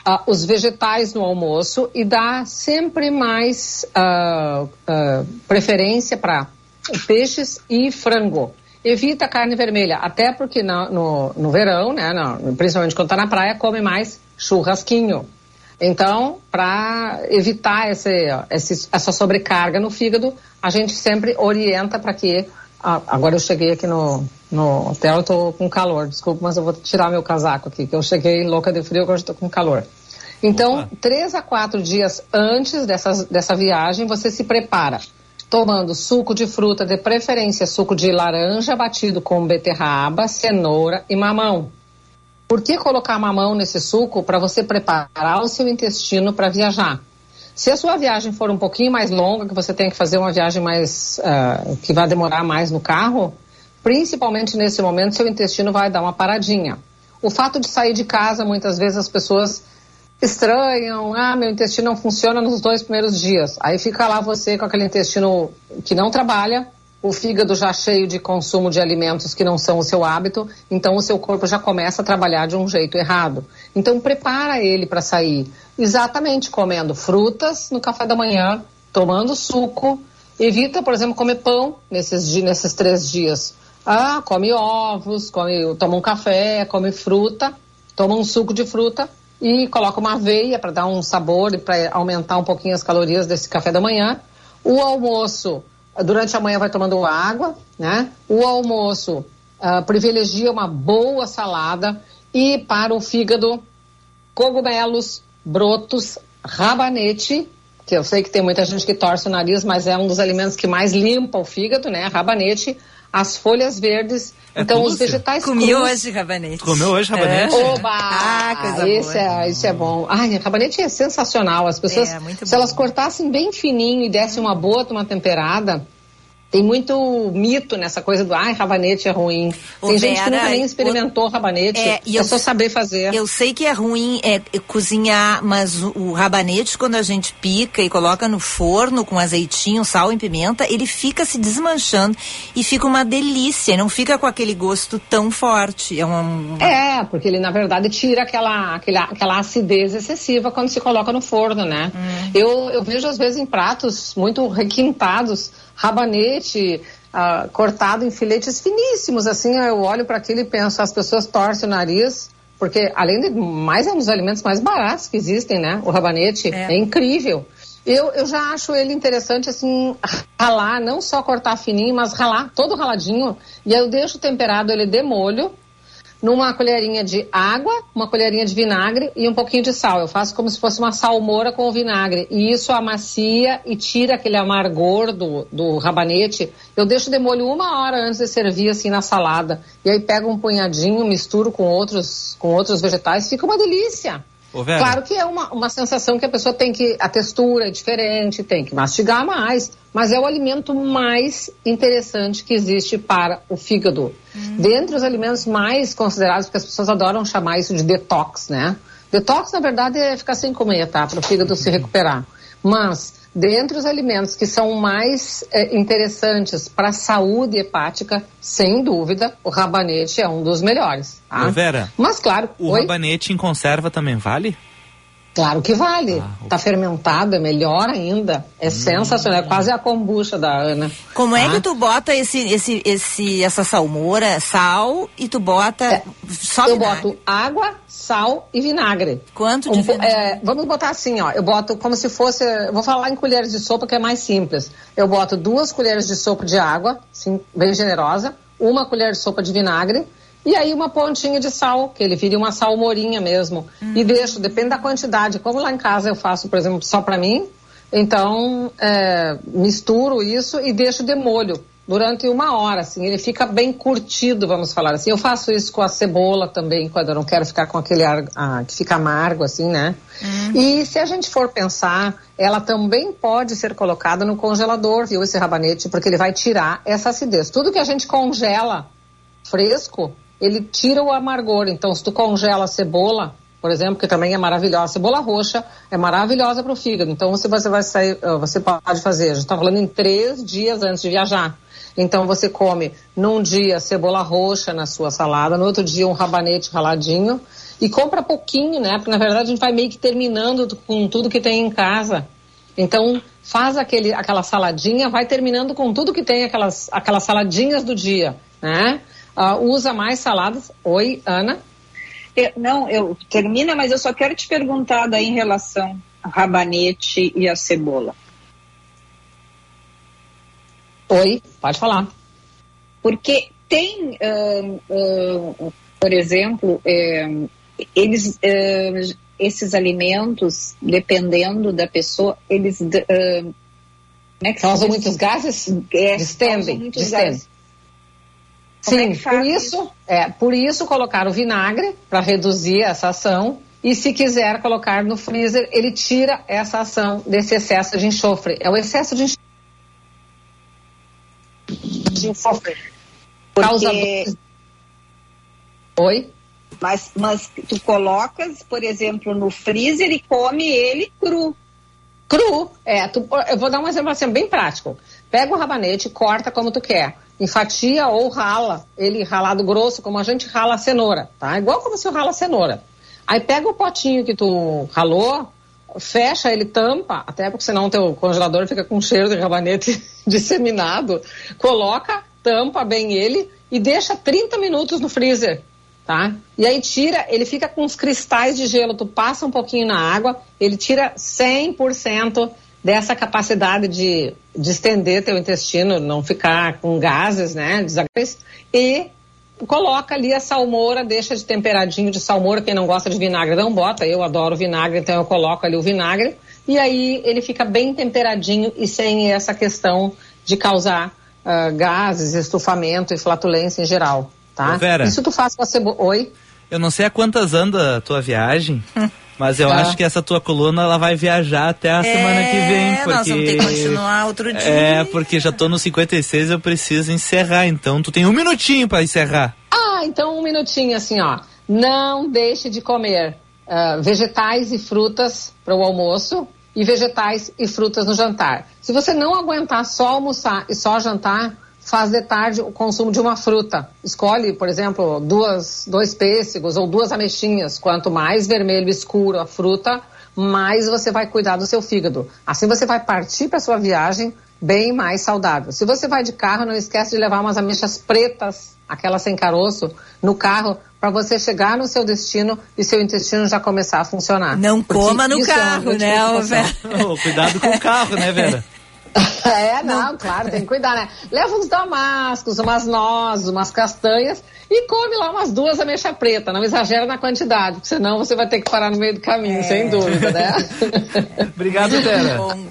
ah, os vegetais no almoço e dar sempre mais ah, preferência para peixes e frango. Evita carne vermelha, até porque na- no, no verão, né, principalmente quando está na praia, come mais churrasquinho. Então, para evitar esse- essa sobrecarga no fígado, a gente sempre orienta para que. Ah, agora eu cheguei aqui no, no hotel, tô com calor, desculpa, mas eu vou tirar meu casaco aqui, que eu cheguei louca de frio, agora estou com calor. Então, três a quatro dias antes dessas, dessa viagem, você se prepara tomando suco de fruta, de preferência suco de laranja batido com beterraba, cenoura e mamão. Por que colocar mamão nesse suco? Para você preparar o seu intestino para viajar. Se a sua viagem for um pouquinho mais longa, que você tem que fazer uma viagem mais ah, que vai demorar mais no carro, principalmente nesse momento, seu intestino vai dar uma paradinha. O fato de sair de casa, muitas vezes as pessoas estranham, ah, meu intestino não funciona nos dois primeiros dias. Aí fica lá você com aquele intestino que não trabalha, o fígado já cheio de consumo de alimentos que não são o seu hábito, então o seu corpo já começa a trabalhar de um jeito errado. Então prepara ele para sair, exatamente comendo frutas no café da manhã, tomando suco, evita, por exemplo, comer pão nesses, nesses três dias. Ah, come ovos, come, toma um café, come fruta, toma um suco de fruta e coloca uma aveia para dar um sabor e para aumentar um pouquinho as calorias desse café da manhã. O almoço, durante a manhã vai tomando água, né? O almoço ah, privilegia uma boa salada e para o fígado, cogumelos, brotos, rabanete, que eu sei que tem muita gente que torce o nariz, mas é um dos alimentos que mais limpa o fígado, né? Rabanete, as folhas verdes, É então os Cia? vegetais Comi crus. hoje rabanete. Comeu hoje rabanete? É. Oba! Ah, coisa esse boa. É, esse é bom. Ai, rabanete é sensacional. As pessoas, É, muito se bom. elas cortassem bem fininho e dessem uma boa, uma temperada, tem muito mito nessa coisa do ai, rabanete é ruim. Ô, tem gente que Vera, nunca nem o- experimentou rabanete. É, É, e eu- só saber fazer. Eu sei que é ruim é, é cozinhar, mas o, o rabanete, quando a gente pica e coloca no forno com azeitinho, sal e pimenta, ele fica se desmanchando e fica uma delícia. Não fica com aquele gosto tão forte. É um. É, porque ele na verdade tira aquela, aquela, aquela acidez excessiva quando se coloca no forno, né? Eu, eu vejo às vezes em pratos muito requintados, rabanete ah, cortado em filetes finíssimos, assim, eu olho para aquilo e penso, as pessoas torcem o nariz, porque além de mais é um dos alimentos mais baratos que existem, né? O rabanete é, incrível. Eu, eu já acho ele interessante, assim, ralar, não só cortar fininho, mas ralar todo raladinho. E aí eu deixo temperado ele de molho, numa colherinha de água, uma colherinha de vinagre e um pouquinho de sal. Eu faço como se fosse uma salmoura com vinagre. E isso amacia e tira aquele amargor do, do rabanete. Eu deixo de molho uma hora antes de servir assim na salada. E aí pego um punhadinho, misturo com outros, com outros vegetais, fica uma delícia. Ô, Vera. Claro que é uma, uma sensação que a pessoa tem que. A textura é diferente, tem que mastigar mais, mas é o alimento mais interessante que existe para o fígado. Dentre os alimentos mais considerados, porque as pessoas adoram chamar isso de detox, né? Detox, na verdade, é ficar sem comer, tá? Para o fígado se recuperar. Mas, dentre os alimentos que são mais eh, interessantes para a saúde hepática, sem dúvida, o rabanete é um dos melhores. Tá? Vera, Mas, claro, o oi? rabanete em conserva também vale? Claro que vale. Tá fermentado, é melhor ainda. É sensacional. É quase a kombucha da Ana. Como é Tá? que tu bota esse, esse, esse, essa salmoura, sal, e tu bota só Eu vinagre? boto água, sal e vinagre. Quanto de Um vinagre? é, vamos botar assim, ó. Eu boto como se fosse. Vou falar em colheres de sopa, que é mais simples. Eu boto duas colheres de sopa de água, assim, bem generosa, uma colher de sopa de vinagre. E aí uma pontinha de sal, que ele vire uma salmourinha mesmo. E deixo, depende da quantidade. Como lá em casa eu faço, por exemplo, só para mim, então é, misturo isso e deixo de molho durante uma hora, assim, ele fica bem curtido, vamos falar assim. Eu faço isso com a cebola também, quando eu não quero ficar com aquele ar ah, que fica amargo, assim, né? E se a gente for pensar, ela também pode ser colocada no congelador, viu, esse rabanete, porque ele vai tirar essa acidez. Tudo que a gente congela fresco, ele tira o amargor. Então, se tu congela a cebola, por exemplo, que também é maravilhosa, a cebola roxa é maravilhosa para o fígado. Então, você, você vai sair, ah, você pode fazer, a gente está falando em três dias antes de viajar. Então, você come num dia cebola roxa na sua salada, no outro dia um rabanete raladinho e compra pouquinho, né? Porque na verdade a gente vai meio que terminando com tudo que tem em casa. Então, faz aquele, aquela saladinha, vai terminando com tudo que tem aquelas, aquelas saladinhas do dia, né? Ah, usa mais saladas. Oi, Ana? Eu- não, eu termina, mas eu só quero te perguntar daí em relação ao rabanete e a cebola. Oi, pode falar. Porque tem, ahn, ahn, por exemplo, eh, eles, ahn, esses alimentos, dependendo da pessoa, eles é que se Causam muitos gases? É, Distendem, muitos distendem. gases. É Sim, faz por isso, é, por isso colocar o vinagre para reduzir essa ação. E se quiser colocar no freezer, ele tira essa ação desse excesso de enxofre. É o excesso de enxofre. De enxofre. Causa Porque- Oi? Mas, mas tu colocas, por exemplo, no freezer e come ele cru. Cru. É, tu- eu vou dar um exemplo assim, bem prático. Pega o rabanete, corta como tu quer. Enfatia ou rala ele ralado grosso, como a gente rala a cenoura, tá? Igual como se rala a cenoura. Aí pega o potinho que tu ralou, fecha ele, tampa, até porque senão o teu congelador fica com cheiro de rabanete disseminado. Coloca, tampa bem ele e deixa 30 minutos no freezer, tá? E aí tira, ele fica com os cristais de gelo, tu passa um pouquinho na água, ele tira 100% dessa capacidade de, de estender teu intestino, não ficar com gases, né, desagradáveis, e coloca ali a salmoura, deixa de temperadinho de salmoura, quem não gosta de vinagre não bota, eu adoro vinagre, então eu coloco ali o vinagre, e aí ele fica bem temperadinho e sem essa questão de causar ah, gases, estufamento e flatulência em geral, tá? Ô, Vera. Isso tu faz com a cebola. Oi? Eu não sei a quantas anda a tua viagem, mas eu Tá. acho que essa tua coluna ela vai viajar até a semana que vem. Porque... É, nós vamos ter que continuar outro dia. É, porque já tô no 56 eu preciso encerrar, então tu tem um minutinho pra encerrar. Ah, então um minutinho assim, ó. Não deixe de comer ah, vegetais e frutas para o almoço e vegetais e frutas no jantar. Se você não aguentar só almoçar e só jantar, faz de tarde o consumo de uma fruta. Escolhe, por exemplo, duas, dois pêssegos ou duas ameixinhas. Quanto mais vermelho escuro a fruta, mais você vai cuidar do seu fígado. Assim você vai partir para sua viagem bem mais saudável. Se você vai de carro, não esquece de levar umas ameixas pretas, aquelas sem caroço, no carro, para você chegar no seu destino e seu intestino já começar a funcionar. Não Porque coma no é carro, grande né, preocupação. Ô, cuidado com o carro, né, Vera? É, não, claro, tem que cuidar, né? Leva uns damascos, umas nozes, umas castanhas e come lá umas duas ameixa preta. Não exagera na quantidade, porque senão você vai ter que parar no meio do caminho, sem dúvida, né? Obrigado, Tera. Bom,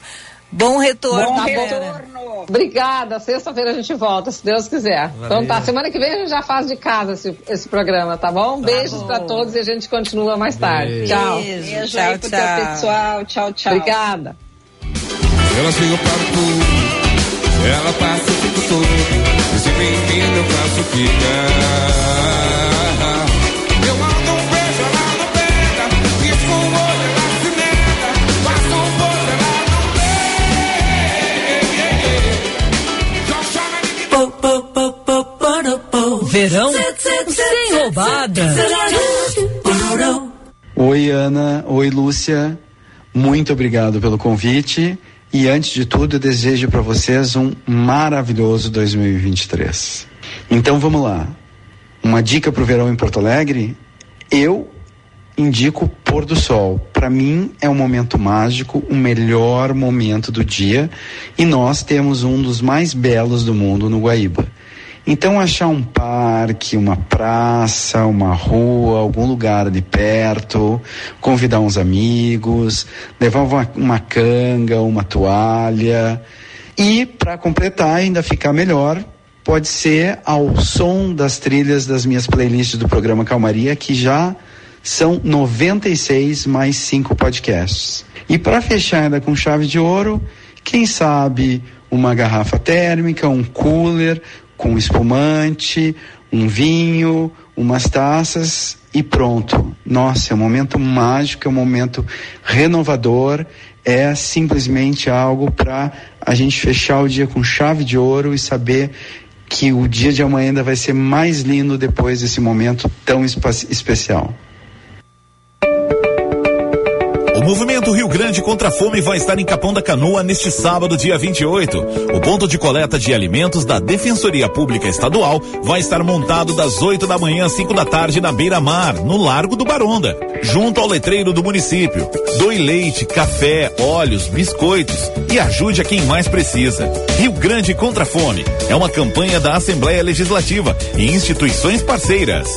bom retorno. Bom Tera. retorno. Obrigada. Sexta-feira a gente volta, se Deus quiser. Então tá, semana que vem a gente já faz de casa esse, esse programa, tá bom? Beijos pra todos e a gente continua mais tarde. Beijo. Tchau. Beijo, Beijo tchau, aí tchau. pessoal. Tchau, tchau. Obrigada. Ela chega para tudo, ela passa o tempo todo, e sempre entende eu faço ficar. Eu mando um beijo, ela não pega, pisco o olho, ela se nega, passo um pouco, ela não Verão sem roubada. Oi, Ana. Oi, Lúcia. Muito obrigado pelo convite. E antes de tudo, eu desejo para vocês um maravilhoso 2023. Então vamos lá. Uma dica para o verão em Porto Alegre? Eu indico o pôr do sol. Para mim é um momento mágico, o melhor momento do dia. E nós temos um dos mais belos do mundo no Guaíba. Então achar um parque, uma praça, uma rua, algum lugar ali perto, convidar uns amigos, levar uma, uma canga, uma toalha. E para completar, ainda ficar melhor, pode ser ao som das trilhas das minhas playlists do programa Calmaria, que já são 96 mais 5 podcasts. E para fechar ainda com chave de ouro, quem sabe uma garrafa térmica, um cooler com espumante, um vinho, umas taças e pronto. Nossa, é um momento mágico, é um momento renovador, é simplesmente algo para a gente fechar o dia com chave de ouro e saber que o dia de amanhã ainda vai ser mais lindo depois desse momento tão especial. Movimento Rio Grande contra a Fome vai estar em Capão da Canoa neste sábado, dia 28. O ponto de coleta de alimentos da Defensoria Pública Estadual vai estar montado das 8 da manhã às 5 da tarde na beira-mar, no Largo do Baronda, junto ao letreiro do município. Doe leite, café, óleos, biscoitos e ajude a quem mais precisa. Rio Grande contra a Fome é uma campanha da Assembleia Legislativa e instituições parceiras.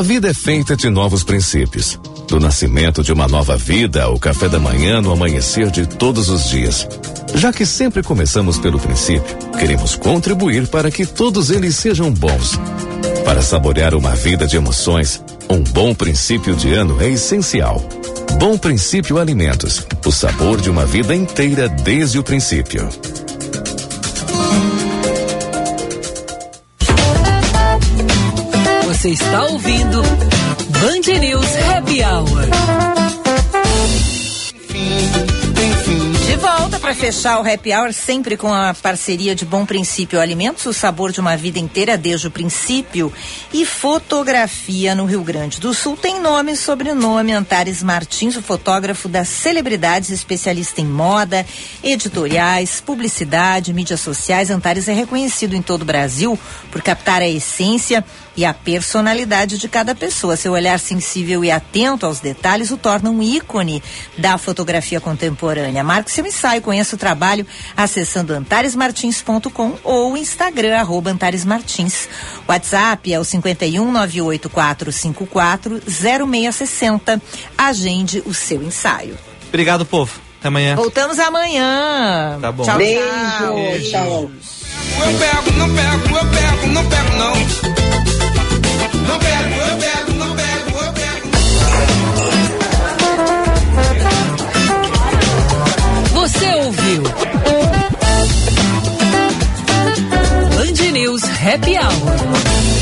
A vida é feita de novos princípios. Do nascimento de uma nova vida ao café da manhã no amanhecer de todos os dias. Já que sempre começamos pelo princípio, queremos contribuir para que todos eles sejam bons. Para saborear uma vida de emoções, um bom princípio de ano é essencial. Bom Princípio Alimentos, o sabor de uma vida inteira desde o princípio. Você está ouvindo Band News Happy Hour. De volta para fechar o Happy Hour, sempre com a parceria de Bom Princípio Alimentos, o sabor de uma vida inteira desde o princípio. E fotografia no Rio Grande do Sul tem nome e sobrenome. Antares Martins, o fotógrafo das celebridades, especialista em moda, editoriais, publicidade, mídias sociais. Antares é reconhecido em todo o Brasil por captar a essência e a personalidade de cada pessoa. Seu olhar sensível e atento aos detalhes o torna um ícone da fotografia contemporânea. Marque seu ensaio, conheça o trabalho acessando antaresmartins.com ou Instagram, arroba Antares Martins. WhatsApp é o 51 98454 0660. Agende o seu ensaio. Obrigado, povo. Até amanhã. Voltamos amanhã. Tá bom. Tchau, Beijo, tchau. tchau. Eu pego, não pego, eu pego, não pego não. Pego, eu pego, pego, eu pego. Você ouviu? Band News Happy Hour.